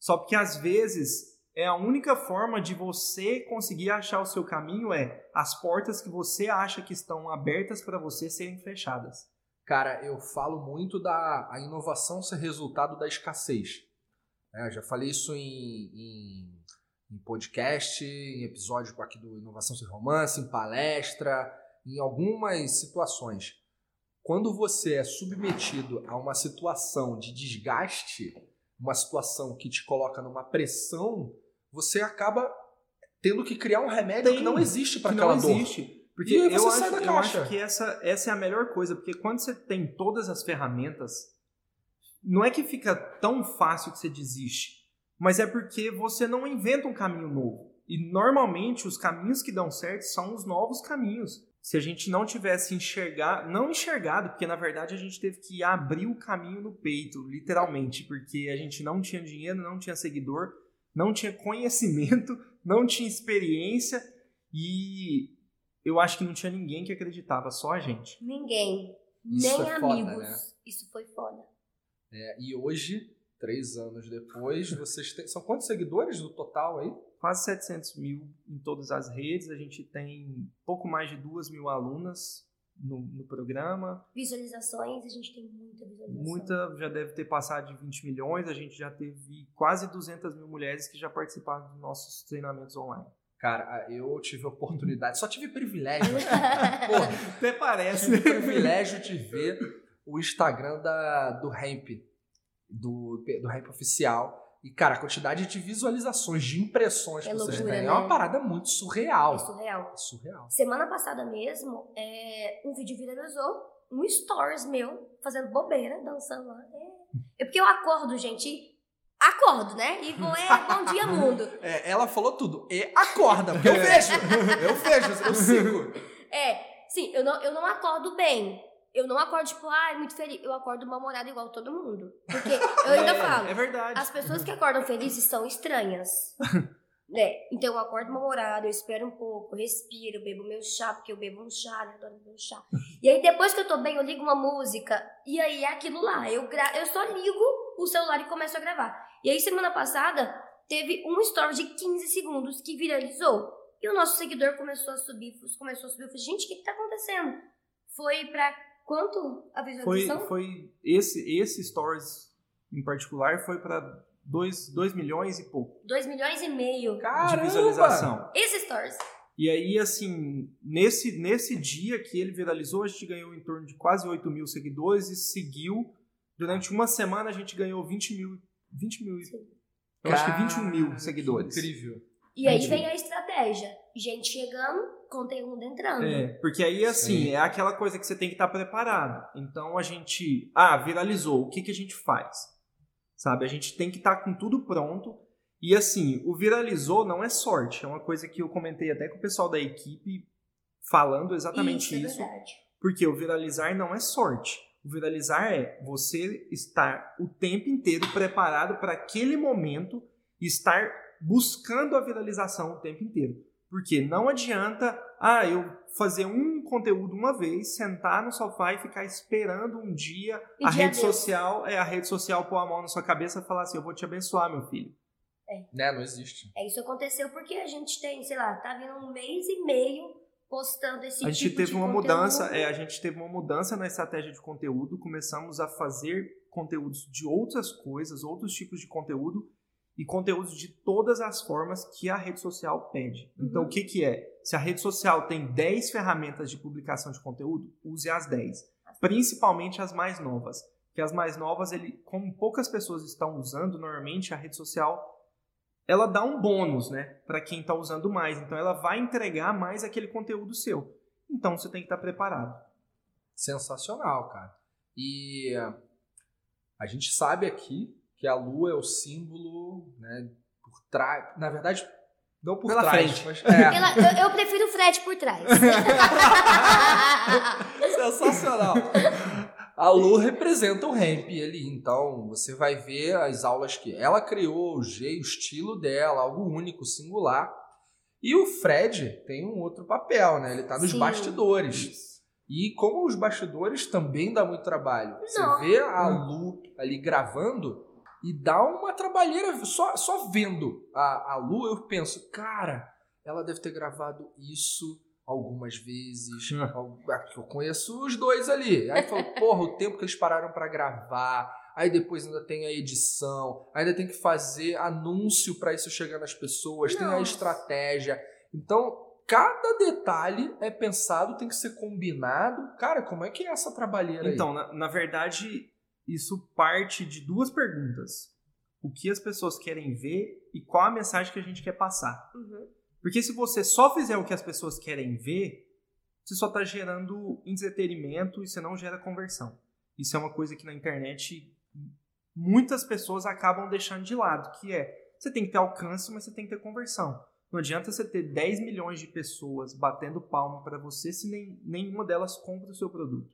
S3: Só porque às vezes é a única forma de você conseguir achar o seu caminho é as portas que você acha que estão abertas para você serem fechadas.
S1: Cara, eu falo muito da a inovação ser resultado da escassez. É, já falei isso em, em em podcast, em episódio aqui do Inovação Sem Romance, em palestra, em algumas situações. Quando você é submetido a uma situação de desgaste, uma situação que te coloca numa pressão, você acaba tendo que criar um remédio Tem, que não existe para aquela
S3: não existe. dor. Porque eu acho, eu acho, que essa, essa é a melhor coisa, porque quando você tem todas as ferramentas, não é que fica tão fácil que você desiste mas é porque você não inventa um caminho novo. E normalmente os caminhos que dão certo são os novos caminhos. Se a gente não tivesse enxergado, não enxergado, porque na verdade a gente teve que abrir o caminho no peito, literalmente, porque a gente não tinha dinheiro, não tinha seguidor, não tinha conhecimento, não tinha experiência e eu acho que não tinha ninguém que acreditava, só a gente.
S2: Ninguém. Isso Nem é amigos. Foda, né? Isso foi foda.
S1: É, e hoje Três anos depois, vocês têm. São quantos seguidores no total aí?
S3: Quase 700 mil em todas as redes. A gente tem pouco mais de duas mil alunas no, no, programa.
S2: Visualizações, a gente tem muita visualização.
S3: Muita, já deve ter passado de 20 milhões. A gente já teve quase 200 mil mulheres que já participaram dos nossos treinamentos online.
S1: Cara, eu tive oportunidade, só tive privilégio.
S3: Pô, até parece.
S1: Tive privilégio de ver o Instagram da, do Ramp do, do rap oficial. E, cara, a quantidade de visualizações, de impressões é que vocês loucura, têm né? é uma parada muito surreal.
S2: É surreal.
S1: É surreal.
S2: Semana passada mesmo, é, um vídeo viralizou, um stories meu, fazendo bobeira, dançando lá. É, é porque eu acordo, gente, acordo, né? E vou, é bom dia, mundo.
S1: É, ela falou tudo. E acorda, porque eu vejo. eu vejo, eu sigo.
S2: É, sim, eu não, eu não acordo bem eu não acordo, tipo, ah, muito feliz. Eu acordo mal-humorada igual todo mundo. Porque eu ainda
S3: é,
S2: falo.
S3: É verdade.
S2: As pessoas que acordam felizes são estranhas. né? Então eu acordo mal-humorada, eu espero um pouco, respiro, bebo meu chá, porque eu bebo um chá, eu adoro beber um chá. E aí depois que eu tô bem, eu ligo uma música, e aí é aquilo lá. Eu, gra... eu só ligo o celular e começo a gravar. E aí semana passada teve um story de 15 segundos que viralizou. E o nosso seguidor começou a subir, começou a subir. Eu falei, gente, o que, que tá acontecendo? Foi pra Quanto a visualização?
S3: Foi, foi esse, esse Stories em particular foi para 2 milhões e pouco.
S2: 2 milhões e meio.
S1: Caramba!
S3: De visualização.
S2: Esse Stories.
S3: E aí, assim, nesse, nesse dia que ele viralizou, a gente ganhou em torno de quase 8 mil seguidores e seguiu. Durante uma semana a gente ganhou 20 mil. 20 mil. Eu acho que 21 mil seguidores.
S1: Incrível.
S2: E aí vem a estratégia. Gente chegando, conteúdo entrando.
S3: É, porque aí, assim, Sim. é aquela coisa que você tem que estar preparado. Então a gente. Ah, viralizou. O que, que a gente faz? Sabe? A gente tem que estar com tudo pronto. E assim, o viralizou não é sorte. É uma coisa que eu comentei até com o pessoal da equipe falando exatamente isso.
S2: isso é verdade.
S3: Porque o viralizar não é sorte. O viralizar é você estar o tempo inteiro preparado para aquele momento, estar buscando a viralização o tempo inteiro. Porque não adianta, ah, eu fazer um conteúdo uma vez, sentar no sofá e ficar esperando um dia
S2: Pedir
S3: a rede
S2: Deus.
S3: social, é a rede social pôr a mão na sua cabeça e falar assim, eu vou te abençoar, meu filho.
S1: Né, não existe.
S2: É, isso aconteceu porque a gente tem, sei lá, tá vindo um mês e meio postando esse
S3: a gente
S2: tipo
S3: teve
S2: de
S3: uma
S2: conteúdo.
S3: mudança, é, a gente teve uma mudança na estratégia de conteúdo, começamos a fazer conteúdos de outras coisas, outros tipos de conteúdo e conteúdos de todas as formas que a rede social pede. Então,
S2: Uhum.
S3: o que que é? Se a rede social tem 10 ferramentas de publicação de conteúdo, use as 10, principalmente as mais novas. Que as mais novas, ele, como poucas pessoas estão usando, normalmente a rede social ela dá um bônus, né, para quem está usando mais. Então ela vai entregar mais aquele conteúdo seu. Então você tem que estar preparado.
S1: Sensacional, cara. E a gente sabe aqui que a lua é o símbolo, né, por trás. Na verdade, não por
S3: Pela
S1: trás,
S3: frente.
S1: mas é.
S2: Ela- eu, eu prefiro o Fred por trás.
S1: Sensacional. A Lu representa o ramp ali, então você vai ver as aulas que ela criou, o jeito, o estilo dela, algo único, singular. E o Fred tem um outro papel, né? Ele tá nos
S2: Sim.
S1: bastidores. E como os bastidores também dá muito trabalho. Você
S2: Não.
S1: vê a Lu ali gravando e dá uma trabalheira só, só vendo a, a Lu, eu penso, cara, ela deve ter gravado isso algumas vezes.
S3: Hum.
S1: Ah, Eu conheço os dois ali. Aí falo, porra, o tempo que eles pararam pra gravar. Aí depois ainda tem a edição, ainda tem que fazer anúncio pra isso chegar nas pessoas, tem a
S2: Nossa.
S1: estratégia. Então, cada detalhe é pensado, tem que ser combinado. Cara, como é que é essa trabalheira aí?
S3: Então, na, na verdade, isso parte de duas perguntas: o que as pessoas querem ver e qual a mensagem que a gente quer passar.
S2: Uhum.
S3: Porque se você só fizer o que as pessoas querem ver, você só está gerando entretenimento e você não gera conversão. Isso é uma coisa que na internet muitas pessoas acabam deixando de lado, que é você tem que ter alcance, mas você tem que ter conversão. Não adianta você ter 10 milhões de pessoas batendo palma para você se nem, nenhuma delas compra o seu produto.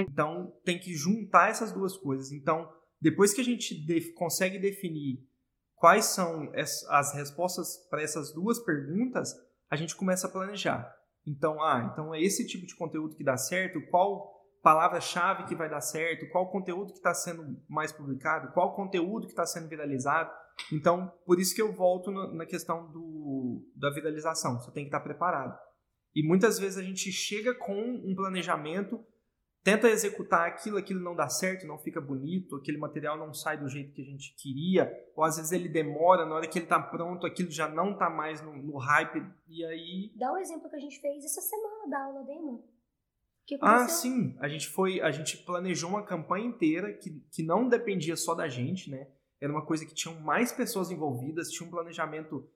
S3: Então tem que juntar essas duas coisas. Então, depois que a gente consegue definir quais são es- as respostas para essas duas perguntas, a gente começa a planejar. Então, ah, então é esse tipo de conteúdo que dá certo, qual palavra-chave que vai dar certo, qual conteúdo que está sendo mais publicado, qual conteúdo que está sendo viralizado. Então, por isso que eu volto no- na questão do, da viralização. Você tem que estar preparado. E muitas vezes a gente chega com um planejamento, tenta executar aquilo, aquilo não dá certo, não fica bonito, aquele material não sai do jeito que a gente queria, ou às vezes ele demora, na hora que ele está pronto, aquilo já não está mais no, no hype, e aí
S2: Dá o exemplo que a gente fez essa semana da aula demo.
S3: Ah, sim. A gente foi, a gente planejou uma campanha inteira que, que não dependia só da gente, né? Era uma coisa que tinham mais pessoas envolvidas, tinha um planejamento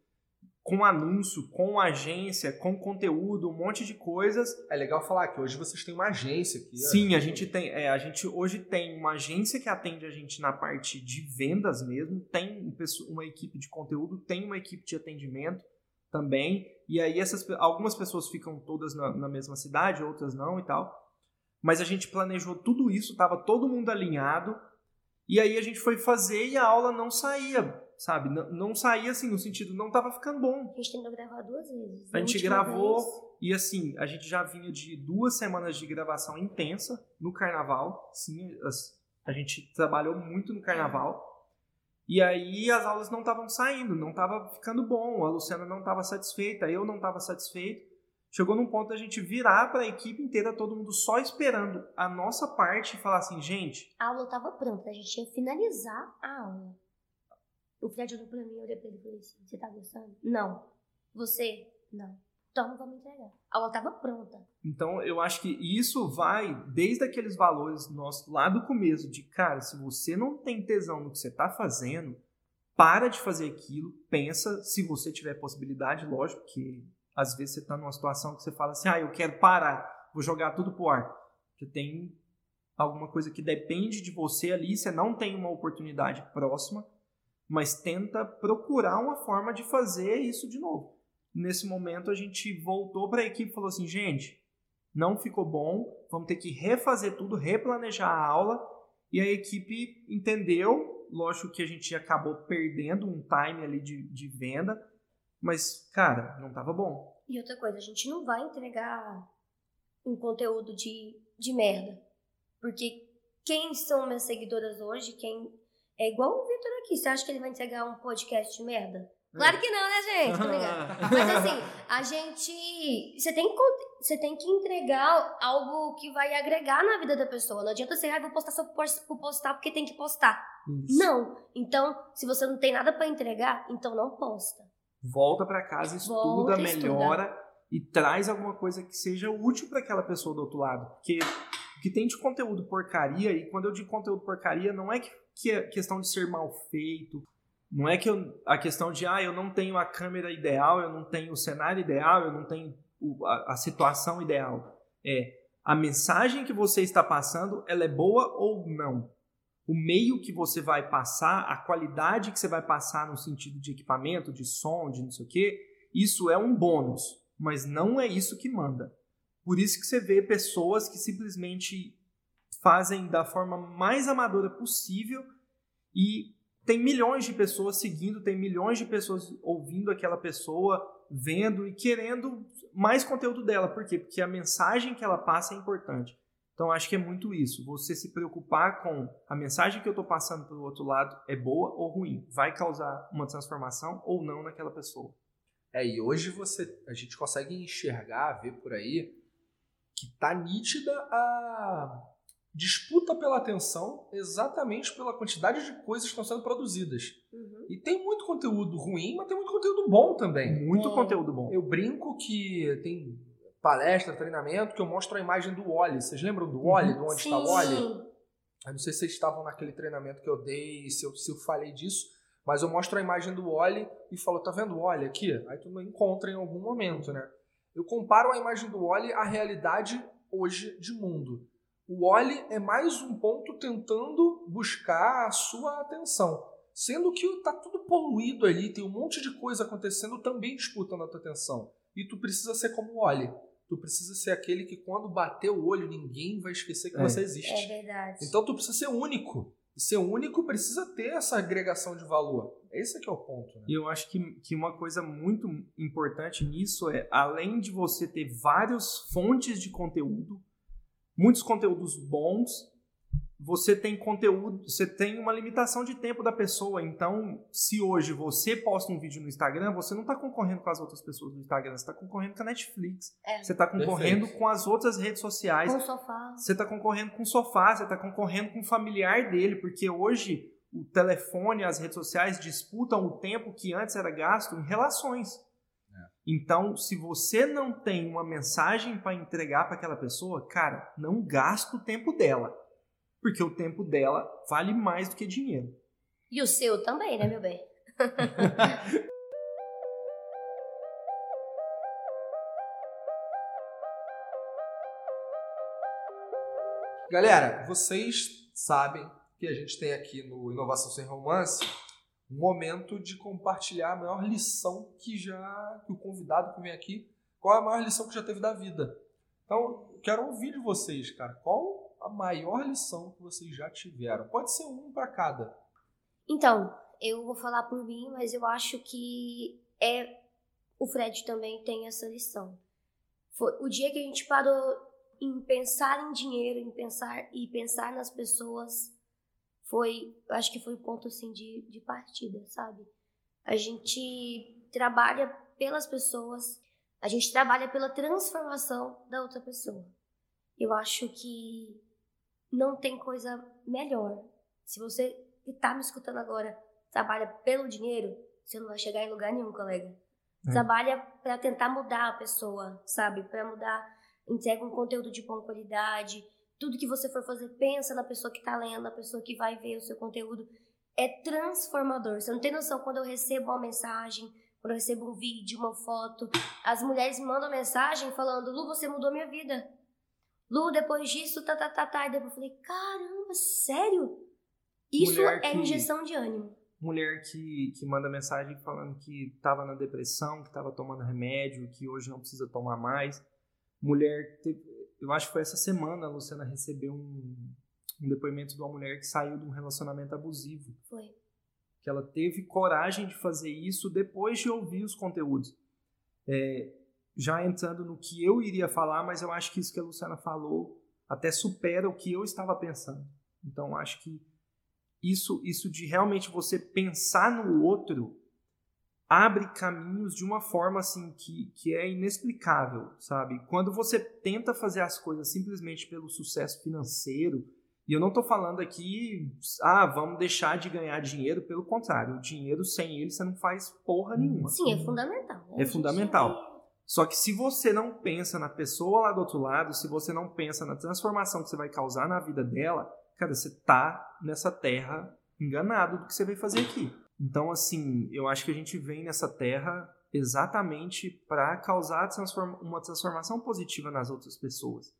S3: com anúncio, com agência, com conteúdo, um monte de coisas.
S1: É legal falar que hoje vocês têm uma agência aqui.
S3: Sim, a gente tem, é, a gente hoje tem uma agência que atende a gente na parte de vendas mesmo, tem um uma equipe de conteúdo, tem uma equipe de atendimento também, e aí essas algumas pessoas ficam todas na, na mesma cidade, outras não e tal. Mas a gente planejou tudo isso, estava todo mundo alinhado, e aí a gente foi fazer e a aula não saía, sabe? Não, não saía assim, no sentido, não estava ficando bom.
S2: A gente tentou gravar duas vezes.
S3: A
S2: Na
S3: gente gravou
S2: vez,
S3: e assim, a gente já vinha de duas semanas de gravação intensa no carnaval. Sim, a gente trabalhou muito no carnaval. E aí as aulas não estavam saindo, não estava ficando bom. A Luciana não estava satisfeita, eu não estava satisfeito. Chegou num ponto da gente virar para a equipe inteira, todo mundo só esperando a nossa parte e falar assim, gente,
S2: A aula tava pronta, a gente ia finalizar a aula. O Fred olhou pra mim, eu olhei pra ele e falei assim, você tá gostando? Não. Você? Não. Então vamos entregar. A aula tava pronta.
S3: Então, eu acho que isso vai desde aqueles valores nossos lá do começo, de cara, se você não tem tesão no que você está fazendo, para de fazer aquilo, pensa, se você tiver possibilidade, lógico que às vezes você está numa situação que você fala assim, ah, eu quero parar, vou jogar tudo pro ar. Você tem alguma coisa que depende de você ali, você não tem uma oportunidade próxima, mas tenta procurar uma forma de fazer isso de novo. Nesse momento a gente voltou para a equipe e falou assim, gente, não ficou bom, vamos ter que refazer tudo, replanejar a aula. E a equipe entendeu lógico que a gente acabou perdendo um time ali de, de venda, mas, cara, não tava bom.
S2: E outra coisa, a gente não vai entregar um conteúdo de, de merda. Porque quem são minhas seguidoras hoje, quem. É igual o Vitor aqui. Você acha que ele vai entregar um podcast de merda? Claro que não, né, gente? Tô ligado. Mas assim, a gente. Você tem, que, você tem que entregar algo que vai agregar na vida da pessoa. Não adianta você, ah, vou postar só por postar porque tem que postar. Isso. Não. Então, se você não tem nada para entregar, então não posta.
S3: Volta para casa, estuda, Volta, melhora estuda. e traz alguma coisa que seja útil para aquela pessoa do outro lado. Porque o que tem de conteúdo porcaria, e quando eu digo conteúdo porcaria, não é que, que é questão de ser mal feito, não é que eu, a questão de, ah, eu não tenho a câmera ideal, eu não tenho o cenário ideal, eu não tenho a, a, situação ideal. É, a mensagem que você está passando, ela é boa ou não? O meio que você vai passar, a qualidade que você vai passar no sentido de equipamento, de som, de não sei o quê, isso é um bônus, mas não é isso que manda. Por isso que você vê pessoas que simplesmente fazem da forma mais amadora possível e tem milhões de pessoas seguindo, tem milhões de pessoas ouvindo aquela pessoa, vendo e querendo mais conteúdo dela. Por quê? Porque a mensagem que ela passa é importante. Então acho que é muito isso. Você se preocupar com a mensagem que eu estou passando para o outro lado é boa ou ruim, vai causar uma transformação ou não naquela pessoa.
S1: É, e hoje você, a gente consegue enxergar, ver por aí que tá nítida a disputa pela atenção exatamente pela quantidade de coisas que estão sendo produzidas. Uhum. E tem muito conteúdo ruim, mas tem muito conteúdo bom também.
S3: Muito é. conteúdo bom.
S1: Eu brinco que tem palestra, treinamento, que eu mostro a imagem do Wally. Vocês lembram do Wally, uhum. do Onde Sim. está o Wally? Eu não sei se vocês estavam naquele treinamento que eu dei, se eu, se eu falei disso, mas eu mostro a imagem do Wally e falo, tá vendo o Wally aqui? Aí tu encontra em algum momento, né? Eu comparo a imagem do Wally à realidade hoje de mundo. O Oli é mais um ponto tentando buscar a sua atenção. Sendo que está tudo poluído ali, tem um monte de coisa acontecendo também disputando a tua atenção. E tu precisa ser como o Oli. Tu precisa ser aquele que quando bater o olho, ninguém vai esquecer que é. você existe.
S2: É verdade.
S1: Então tu precisa ser único. E ser único precisa ter essa agregação de valor. Esse é que é o ponto. Né?
S3: E eu acho que, que uma coisa muito importante nisso é, além de você ter várias fontes de conteúdo, muitos conteúdos bons, você tem conteúdo, você tem uma limitação de tempo da pessoa. Então, se hoje você posta um vídeo no Instagram, você não está concorrendo com as outras pessoas do Instagram, você está concorrendo com a Netflix. É. Você está concorrendo Perfeito. com as outras redes sociais.
S2: Com o sofá.
S3: Você está concorrendo com o sofá, você está concorrendo com o familiar dele, porque hoje o telefone, as redes sociais disputam o tempo que antes era gasto em relações. Então, se você não tem uma mensagem para entregar para aquela pessoa, cara, não gasta o tempo dela. Porque o tempo dela vale mais do que dinheiro.
S2: E o seu também, né, meu bem?
S1: Galera, vocês sabem que a gente tem aqui no Inovação Sem Romance momento de compartilhar a maior lição que já que o convidado que vem aqui, qual é a maior lição que já teve da vida. Então, quero ouvir de vocês, cara, qual a maior lição que vocês já tiveram? Pode ser um para cada.
S2: Então, eu vou falar por mim, mas eu acho que é o Fred também tem essa lição. Foi o dia que a gente parou em pensar em dinheiro, em pensar e pensar nas pessoas foi, acho que foi o ponto assim de, de partida, sabe? A gente trabalha pelas pessoas, a gente trabalha pela transformação da outra pessoa. Eu acho que não tem coisa melhor. Se você que está me escutando agora trabalha pelo dinheiro, você não vai chegar em lugar nenhum, colega. É. Trabalha para tentar mudar a pessoa, sabe? Para mudar, entrega um conteúdo de boa qualidade, tudo que você for fazer, pensa na pessoa que está lendo, na pessoa que vai ver o seu conteúdo. É transformador. Você não tem noção quando eu recebo uma mensagem, quando eu recebo um vídeo, uma foto. As mulheres me mandam mensagem falando: Lu, você mudou minha vida. Lu, depois disso, tá, tá, tá, tá. E depois eu falei: caramba, sério? Isso mulher é que, injeção de ânimo.
S3: Mulher que, que manda mensagem falando que estava na depressão, que estava tomando remédio, que hoje não precisa tomar mais. Mulher. Teve, eu acho que foi essa semana a Luciana recebeu um, um depoimento de uma mulher que saiu de um relacionamento abusivo.
S2: Foi.
S3: Que ela teve coragem de fazer isso depois de ouvir os conteúdos. É, já entrando no que eu iria falar, mas eu acho que isso que a Luciana falou até supera o que eu estava pensando. Então, acho que isso, isso de realmente você pensar no outro abre caminhos de uma forma assim que, que é inexplicável, sabe? Quando você tenta fazer as coisas simplesmente pelo sucesso financeiro, e eu não estou falando aqui, ah, vamos deixar de ganhar dinheiro, pelo contrário, o dinheiro sem ele você não faz porra nenhuma.
S2: Sim, é fundamental. Né?
S3: É fundamental. Só que se você não pensa na pessoa lá do outro lado, se você não pensa na transformação que você vai causar na vida dela, cara, você tá nessa terra enganado do que você veio fazer aqui. Então, assim, eu acho que a gente vem nessa terra exatamente para causar uma transformação positiva nas outras pessoas.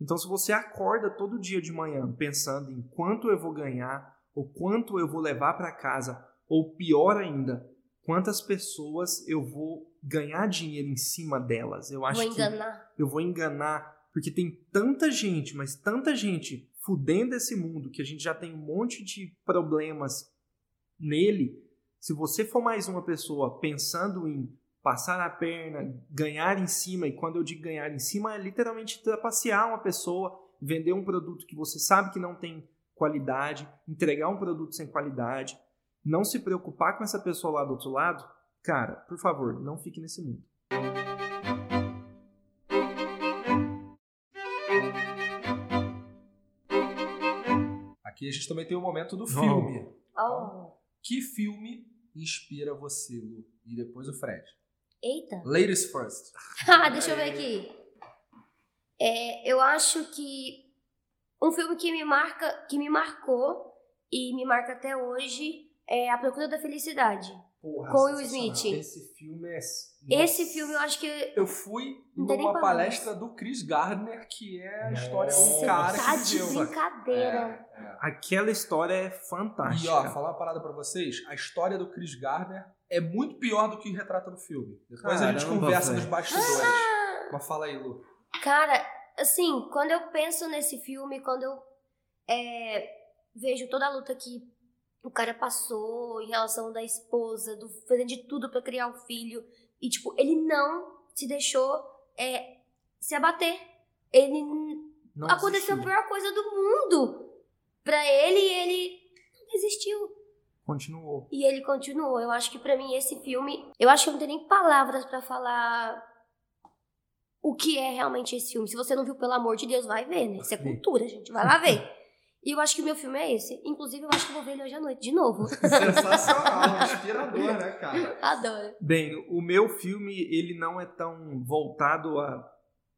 S3: Então, se você acorda todo dia de manhã pensando em quanto eu vou ganhar, ou quanto eu vou levar para casa, ou pior ainda, quantas pessoas eu vou ganhar dinheiro em cima delas, eu acho
S2: vou enganar.
S3: que eu vou enganar, porque tem tanta gente, mas tanta gente fudendo esse mundo que a gente já tem um monte de problemas nele, se você for mais uma pessoa pensando em passar a perna, ganhar em cima, e quando eu digo ganhar em cima, é literalmente trapacear uma pessoa, vender um produto que você sabe que não tem qualidade, entregar um produto sem qualidade, não se preocupar com essa pessoa lá do outro lado, cara, por favor, não fique nesse mundo.
S1: Aqui a gente também tem o momento do filme.
S2: Oh.
S1: Que filme inspira você, Lu? E depois o Fred.
S2: Eita.
S1: Ladies first.
S2: Ah, deixa eu ver aqui. É, eu acho que um filme que me marca, que me marcou e me marca até hoje é A Procura da Felicidade.
S3: Porra,
S2: Com Will
S3: sensacional.
S2: Smith.
S3: Esse filme é.
S2: Esse
S3: Nossa.
S2: filme eu acho que
S1: Eu fui numa palestra do Chris Gardner, que é a história de um cara
S2: tá
S1: que
S2: de
S1: viveu.
S2: brincadeira.
S1: É, é.
S3: Aquela história é
S1: E
S3: fantástica.
S1: ó, falar uma parada pra vocês, a história do Chris Gardner é muito pior do que retrata no filme. Depois a gente conversa nos bastidores.
S2: Ah!
S1: Mas fala aí, Lu.
S2: Cara, assim, quando eu penso nesse filme, quando eu é, vejo toda a luta que o cara passou em relação da esposa, do fazendo de tudo pra criar o filho, e tipo, ele não se deixou é, se abater. Ele
S3: Não
S2: aconteceu a
S3: existiu.
S2: pior coisa do mundo pra ele e ele não desistiu.
S3: Continuou.
S2: E ele continuou. Eu acho que pra mim esse filme, eu acho que eu não tenho nem palavras pra falar o que é realmente esse filme. Se você não viu, pelo amor de Deus, vai ver, né? Isso é cultura, gente. Vai lá ver. E eu acho que o meu filme é esse. Inclusive, eu acho que eu vou ver ele hoje à noite de novo.
S1: Sensacional, inspirador, né, cara?
S2: Adoro.
S3: Bem, o meu filme ele não é tão voltado a,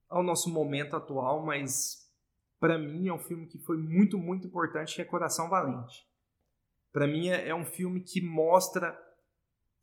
S3: ao nosso momento atual, mas para mim é um filme que foi muito, muito importante, que é Coração Valente. Para mim é, é um filme que mostra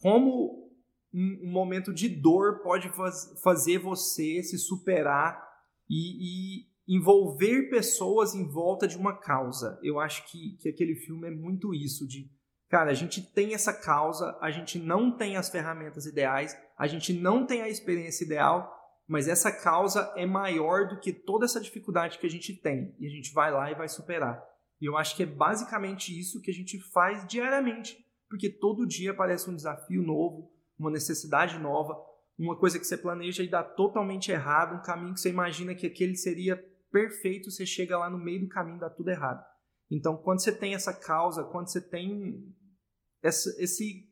S3: como um, um momento de dor pode faz- fazer você se superar e, e envolver pessoas em volta de uma causa. Eu acho que, que aquele filme é muito isso, de Cara, a gente tem essa causa, a gente não tem as ferramentas ideais, a gente não tem a experiência ideal, mas essa causa é maior do que toda essa dificuldade que a gente tem. E a gente vai lá e vai superar. E eu acho que é basicamente isso que a gente faz diariamente. Porque todo dia aparece um desafio novo, uma necessidade nova, uma coisa que você planeja e dá totalmente errado, um caminho que você imagina que aquele seria perfeito, você chega lá no meio do caminho dá tudo errado. Então, quando você tem essa causa, quando você tem essa, esse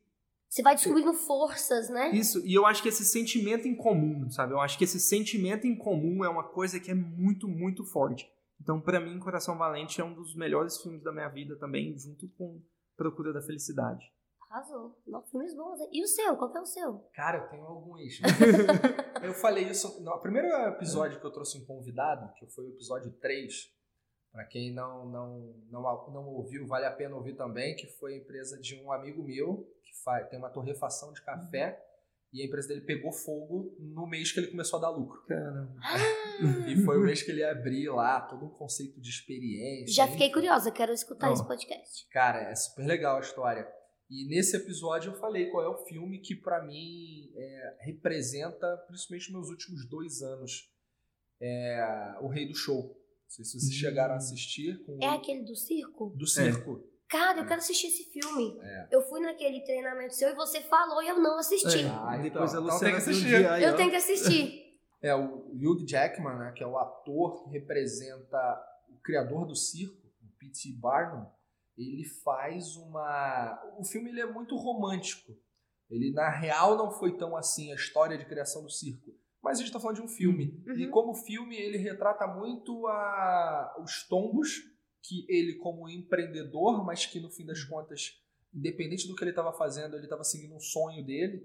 S2: Você vai descobrindo forças, né?
S3: isso, e eu acho que esse sentimento em comum, sabe? Eu acho que esse sentimento em comum é uma coisa que é muito, muito forte. Então, pra mim, Coração Valente é um dos melhores filmes da minha vida também, junto com Procura da Felicidade.
S2: Arrasou. Não, filmes bons. E o seu? Qual que é o seu?
S1: Cara, eu tenho alguns. eu falei isso no primeiro episódio que eu trouxe um convidado, que foi o episódio 3. Pra quem não, não, não, não ouviu, vale a pena ouvir também, que foi a empresa de um amigo meu, que faz, tem uma torrefação de café, e a empresa dele pegou fogo no mês que ele começou a dar lucro.
S3: Caramba.
S1: E foi o mês que ele ia abrir lá, todo um conceito de experiência.
S2: Já fiquei curiosa, quero escutar
S3: Ó.
S2: esse podcast.
S1: Cara, é super legal a história. E nesse episódio eu falei qual é o filme que pra mim é, representa, principalmente meus últimos dois anos, é O Rei do Show. sei se vocês chegaram a assistir. Com
S2: É aquele do circo?
S1: Do circo.
S2: Cara, eu quero assistir esse filme.
S1: É.
S2: Eu fui naquele treinamento seu e você falou e eu não assisti.
S3: É,
S1: Ah,
S3: depois
S1: então.
S3: a
S1: Então
S3: Luciana
S1: tem que
S3: um
S1: assistir.
S3: aí,
S2: eu
S3: ó.
S2: tenho que assistir.
S1: É, o Hugh Jackman, né, que é o ator que representa o criador do circo, o P.T. Barnum, ele faz uma... O filme ele é muito romântico. Ele, na real, não foi tão assim a história de criação do circo. Mas a gente está falando de um filme.
S2: Uhum.
S1: E como filme, ele retrata muito a... os tombos que ele, como empreendedor, mas que no fim das contas, independente do que ele estava fazendo, ele estava seguindo um sonho dele,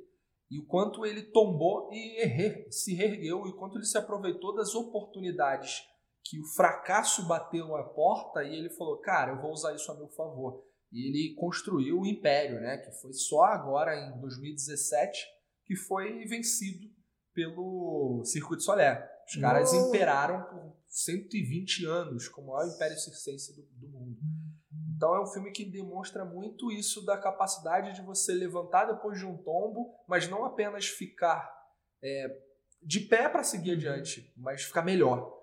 S1: e o quanto ele tombou e erre- se reergueu, e o quanto ele se aproveitou das oportunidades que o fracasso bateu à porta e ele falou, cara, eu vou usar isso a meu favor. E ele construiu o império, né? Que foi só agora, em 2017, que foi vencido pelo Circo de Solé. Os caras imperaram por 120 anos como o maior império circense do, do mundo. Então é um filme que demonstra muito isso da capacidade de você levantar depois de um tombo, mas não apenas ficar é, de pé para seguir adiante, mas ficar melhor.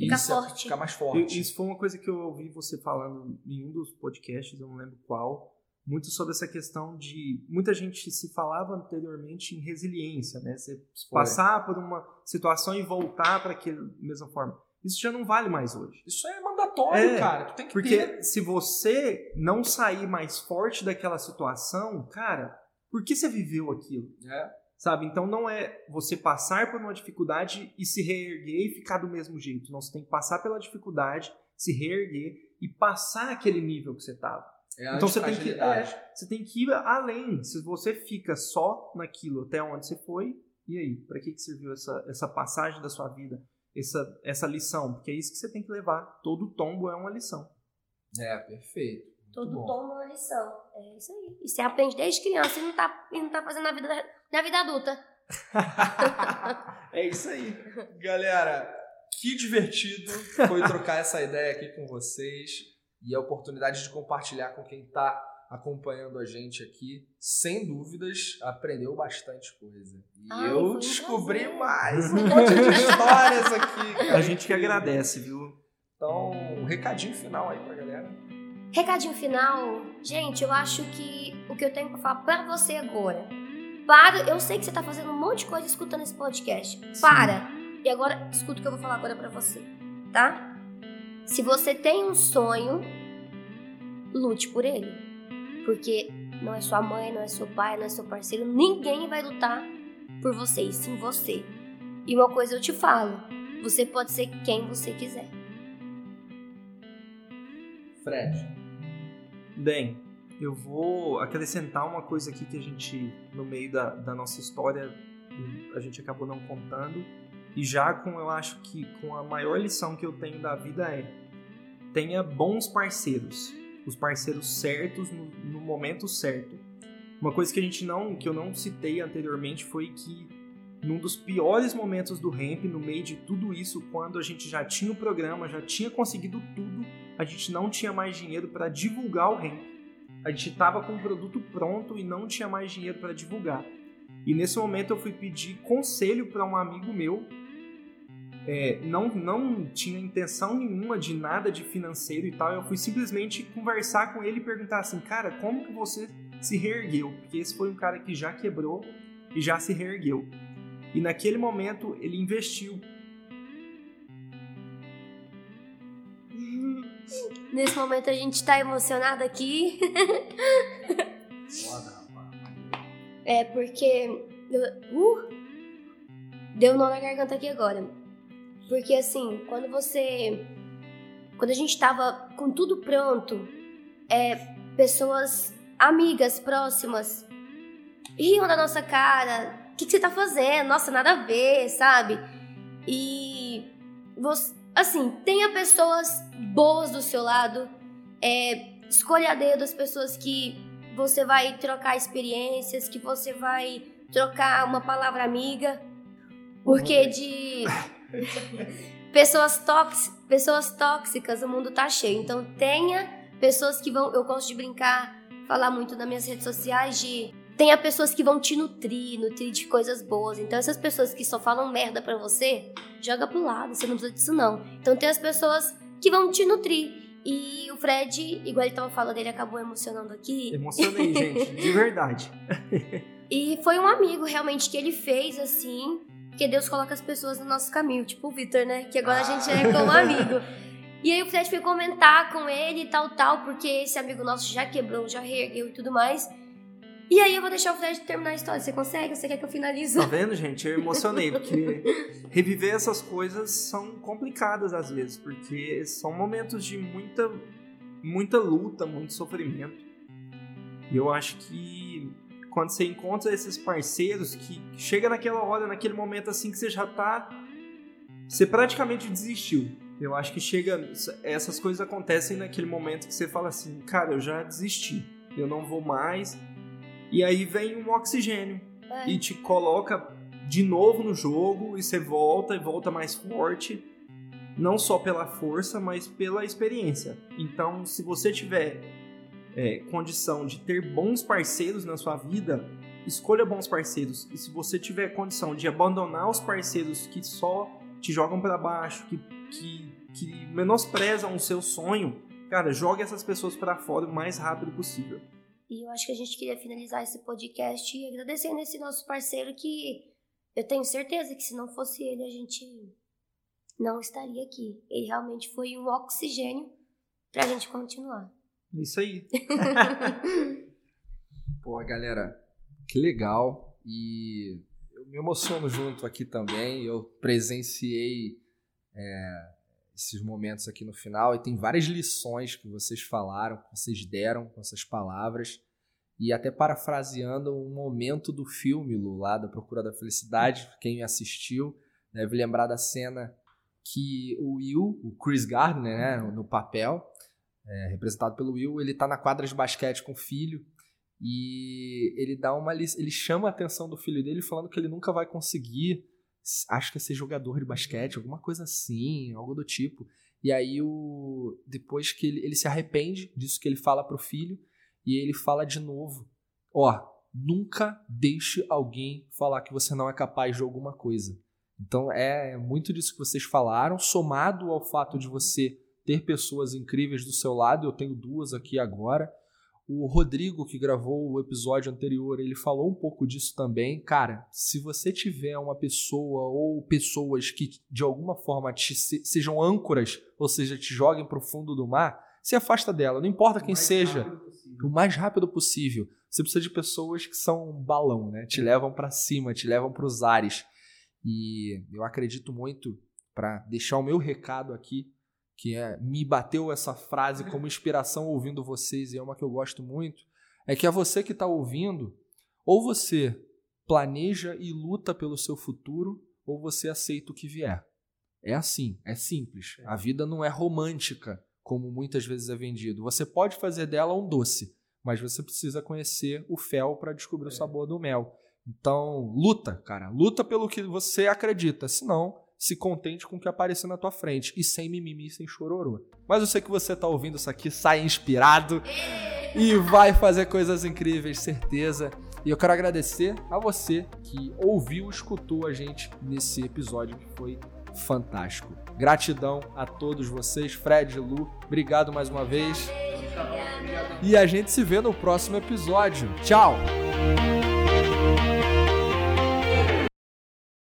S2: Ficar
S1: Isso é-
S2: forte.
S1: Ficar mais
S3: Eu-
S1: forte.
S3: Isso foi uma coisa que eu ouvi você falando em um dos podcasts, eu não lembro qual, muito sobre essa questão de muita gente se falava anteriormente em resiliência, né? Você
S1: Foi.
S3: passar por uma situação e voltar para aquela mesma forma. Isso já não vale mais hoje.
S1: Isso é mandatório,
S3: É,
S1: cara. Tu tem que
S3: Porque
S1: ter.
S3: se você não sair mais forte daquela situação, cara, por que você viveu aquilo?
S1: É.
S3: Sabe? Então não é você passar por uma dificuldade e se reerguer e ficar do mesmo jeito. Não, você tem que passar pela dificuldade, se reerguer e passar aquele nível que você estava.
S1: É a
S3: Então você tem, que, é, você tem que ir além. Se você fica só naquilo até onde você foi, e aí? Para que, que serviu essa, essa passagem da sua vida? Essa, essa lição? Porque é isso que você tem que levar. Todo tombo é uma lição.
S1: É, perfeito. Muito
S2: Todo
S1: bom.
S2: tom é uma lição. É isso aí. E você aprende desde criança e não tá, e não tá fazendo na vida, na vida adulta.
S3: é isso aí.
S1: Galera, que divertido foi trocar essa ideia aqui com vocês e a oportunidade de compartilhar com quem está acompanhando a gente aqui. Sem dúvidas, aprendeu bastante coisa. E
S2: Ai,
S1: eu descobri
S2: prazer.
S1: mais um monte de histórias aqui. cara.
S3: A gente que agradece, viu?
S1: Então, um recadinho final aí pra galera.
S2: Recadinho final. Gente, eu acho que o que eu tenho pra falar pra você agora. Para, eu sei que você tá fazendo um monte de coisa escutando esse podcast. Para. E agora, escuta o que eu vou falar agora pra você, tá? Se você tem um sonho, lute por ele. Porque não é sua mãe, não é seu pai, não é seu parceiro, ninguém vai lutar por você, e sim você. E uma coisa eu te falo, você pode ser quem você quiser.
S1: Fred.
S3: Bem, eu vou acrescentar uma coisa aqui que a gente, no meio da, da nossa história, a gente acabou não contando. E já com, eu acho que com a maior lição que eu tenho da vida é tenha bons parceiros. Os parceiros certos no, no momento certo. Uma coisa que a gente não, que eu não citei anteriormente foi que num dos piores momentos do Ramp, no meio de tudo isso, quando a gente já tinha o programa, já tinha conseguido tudo, a gente não tinha mais dinheiro para divulgar o Ramp. A gente estava com o produto pronto e não tinha mais dinheiro para divulgar. E nesse momento eu fui pedir conselho para um amigo meu. É, não, não tinha intenção nenhuma de nada de financeiro e tal. Eu fui simplesmente conversar com ele e perguntar assim, cara, como que você se reergueu? Porque esse foi um cara que já quebrou e já se reergueu. E naquele momento ele investiu
S2: Nesse momento a gente tá emocionado aqui. É porque. Uh, deu nó na garganta aqui agora. Porque assim, quando você. Quando a gente tava com tudo pronto, é, pessoas amigas próximas riam da nossa cara. O que, que você tá fazendo? Nossa, nada a ver, sabe? E você, assim, tenha pessoas boas do seu lado. É, escolha a dedo as pessoas que você vai trocar experiências, que você vai trocar uma palavra amiga. Porque de pessoas, tóxi- pessoas tóxicas o mundo tá cheio. Então tenha pessoas que vão. Eu gosto de brincar, falar muito nas minhas redes sociais de. Tenha pessoas que vão te nutrir, nutrir de coisas boas. Então essas pessoas que só falam merda pra você, joga pro lado, você não precisa disso não. Então tem as pessoas que vão te nutrir. E o Fred, igual ele tava falando, ele acabou emocionando aqui.
S3: Emocionei, gente, de verdade.
S2: e foi um amigo realmente que ele fez assim, porque Deus coloca as pessoas no nosso caminho, tipo o Vitor, né? Que agora a gente é como amigo. E aí o Fred foi comentar com ele e tal, tal, porque esse amigo nosso já quebrou, já reergueu e tudo mais. E aí eu vou deixar o Fred terminar a história. Você consegue? Você quer que eu finalize?
S3: Tá vendo, gente? Eu emocionei, porque reviver essas coisas são complicadas às vezes, porque são momentos de muita, muita luta, muito sofrimento. E eu acho que quando você encontra esses parceiros que chega naquela hora, naquele momento assim que você já tá. Você praticamente desistiu. Eu acho que chega. Essas coisas acontecem naquele momento que você fala assim, cara, eu já desisti. Eu não vou mais e aí vem um oxigênio é. e te coloca de novo no jogo e você volta e volta mais forte, não só pela força, mas pela experiência. Então, se você tiver é, condição de ter bons parceiros na sua vida, escolha bons parceiros. E se você tiver condição de abandonar os parceiros que só te jogam para baixo, que, que, que menosprezam o seu sonho, cara, jogue essas pessoas para fora o mais rápido possível.
S2: E eu acho que a gente queria finalizar esse podcast agradecendo esse nosso parceiro que eu tenho certeza que se não fosse ele, a gente não estaria aqui. Ele realmente foi um oxigênio pra gente continuar.
S3: Isso aí.
S1: Pô, galera, que legal. E eu me emociono junto aqui também. Eu presenciei é, esses momentos aqui no final e tem várias lições que vocês falaram, que vocês deram com essas palavras. E até parafraseando um momento do filme, Lu, lá da Procura da Felicidade, quem assistiu deve lembrar da cena que o Will, o Chris Gardner, né, no papel, é, representado pelo Will, ele tá na quadra de basquete com o filho e ele dá uma ele chama a atenção do filho dele falando que ele nunca vai conseguir acho que é ser jogador de basquete, alguma coisa assim, algo do tipo. E aí o depois que ele, ele se arrepende disso que ele fala pro filho e ele fala de novo, ó, nunca deixe alguém falar que você não é capaz de alguma coisa. Então é muito disso que vocês falaram, somado ao fato de você ter pessoas incríveis do seu lado, eu tenho duas aqui agora, o Rodrigo, que gravou o episódio anterior, ele falou um pouco disso também. Cara, se você tiver uma pessoa ou pessoas que de alguma forma te, sejam âncoras, ou seja, te joguem para o fundo do mar, se afasta dela, não importa quem seja, o mais rápido possível. Você precisa de pessoas que são um balão, né? Te levam para cima, te levam para os ares. E eu acredito muito para deixar o meu recado aqui que é, me bateu essa frase como inspiração ouvindo vocês, e é uma que eu gosto muito, é que é você que está ouvindo, ou você planeja e luta pelo seu futuro, ou você aceita o que vier. É assim, é simples. A vida não é romântica, como muitas vezes é vendido. Você pode fazer dela um doce, mas você precisa conhecer o fel para descobrir o é. sabor do mel. Então, luta, cara. Luta pelo que você acredita. Senão, se contente com o que apareceu na tua frente e sem mimimi, sem chororô. Mas eu sei que você tá ouvindo isso aqui, sai inspirado e vai fazer coisas incríveis, certeza. E eu quero agradecer a você que ouviu, escutou a gente nesse episódio que foi fantástico. Gratidão a todos vocês, Fred, Lu, obrigado mais uma vez. E a gente se vê no próximo episódio. Tchau!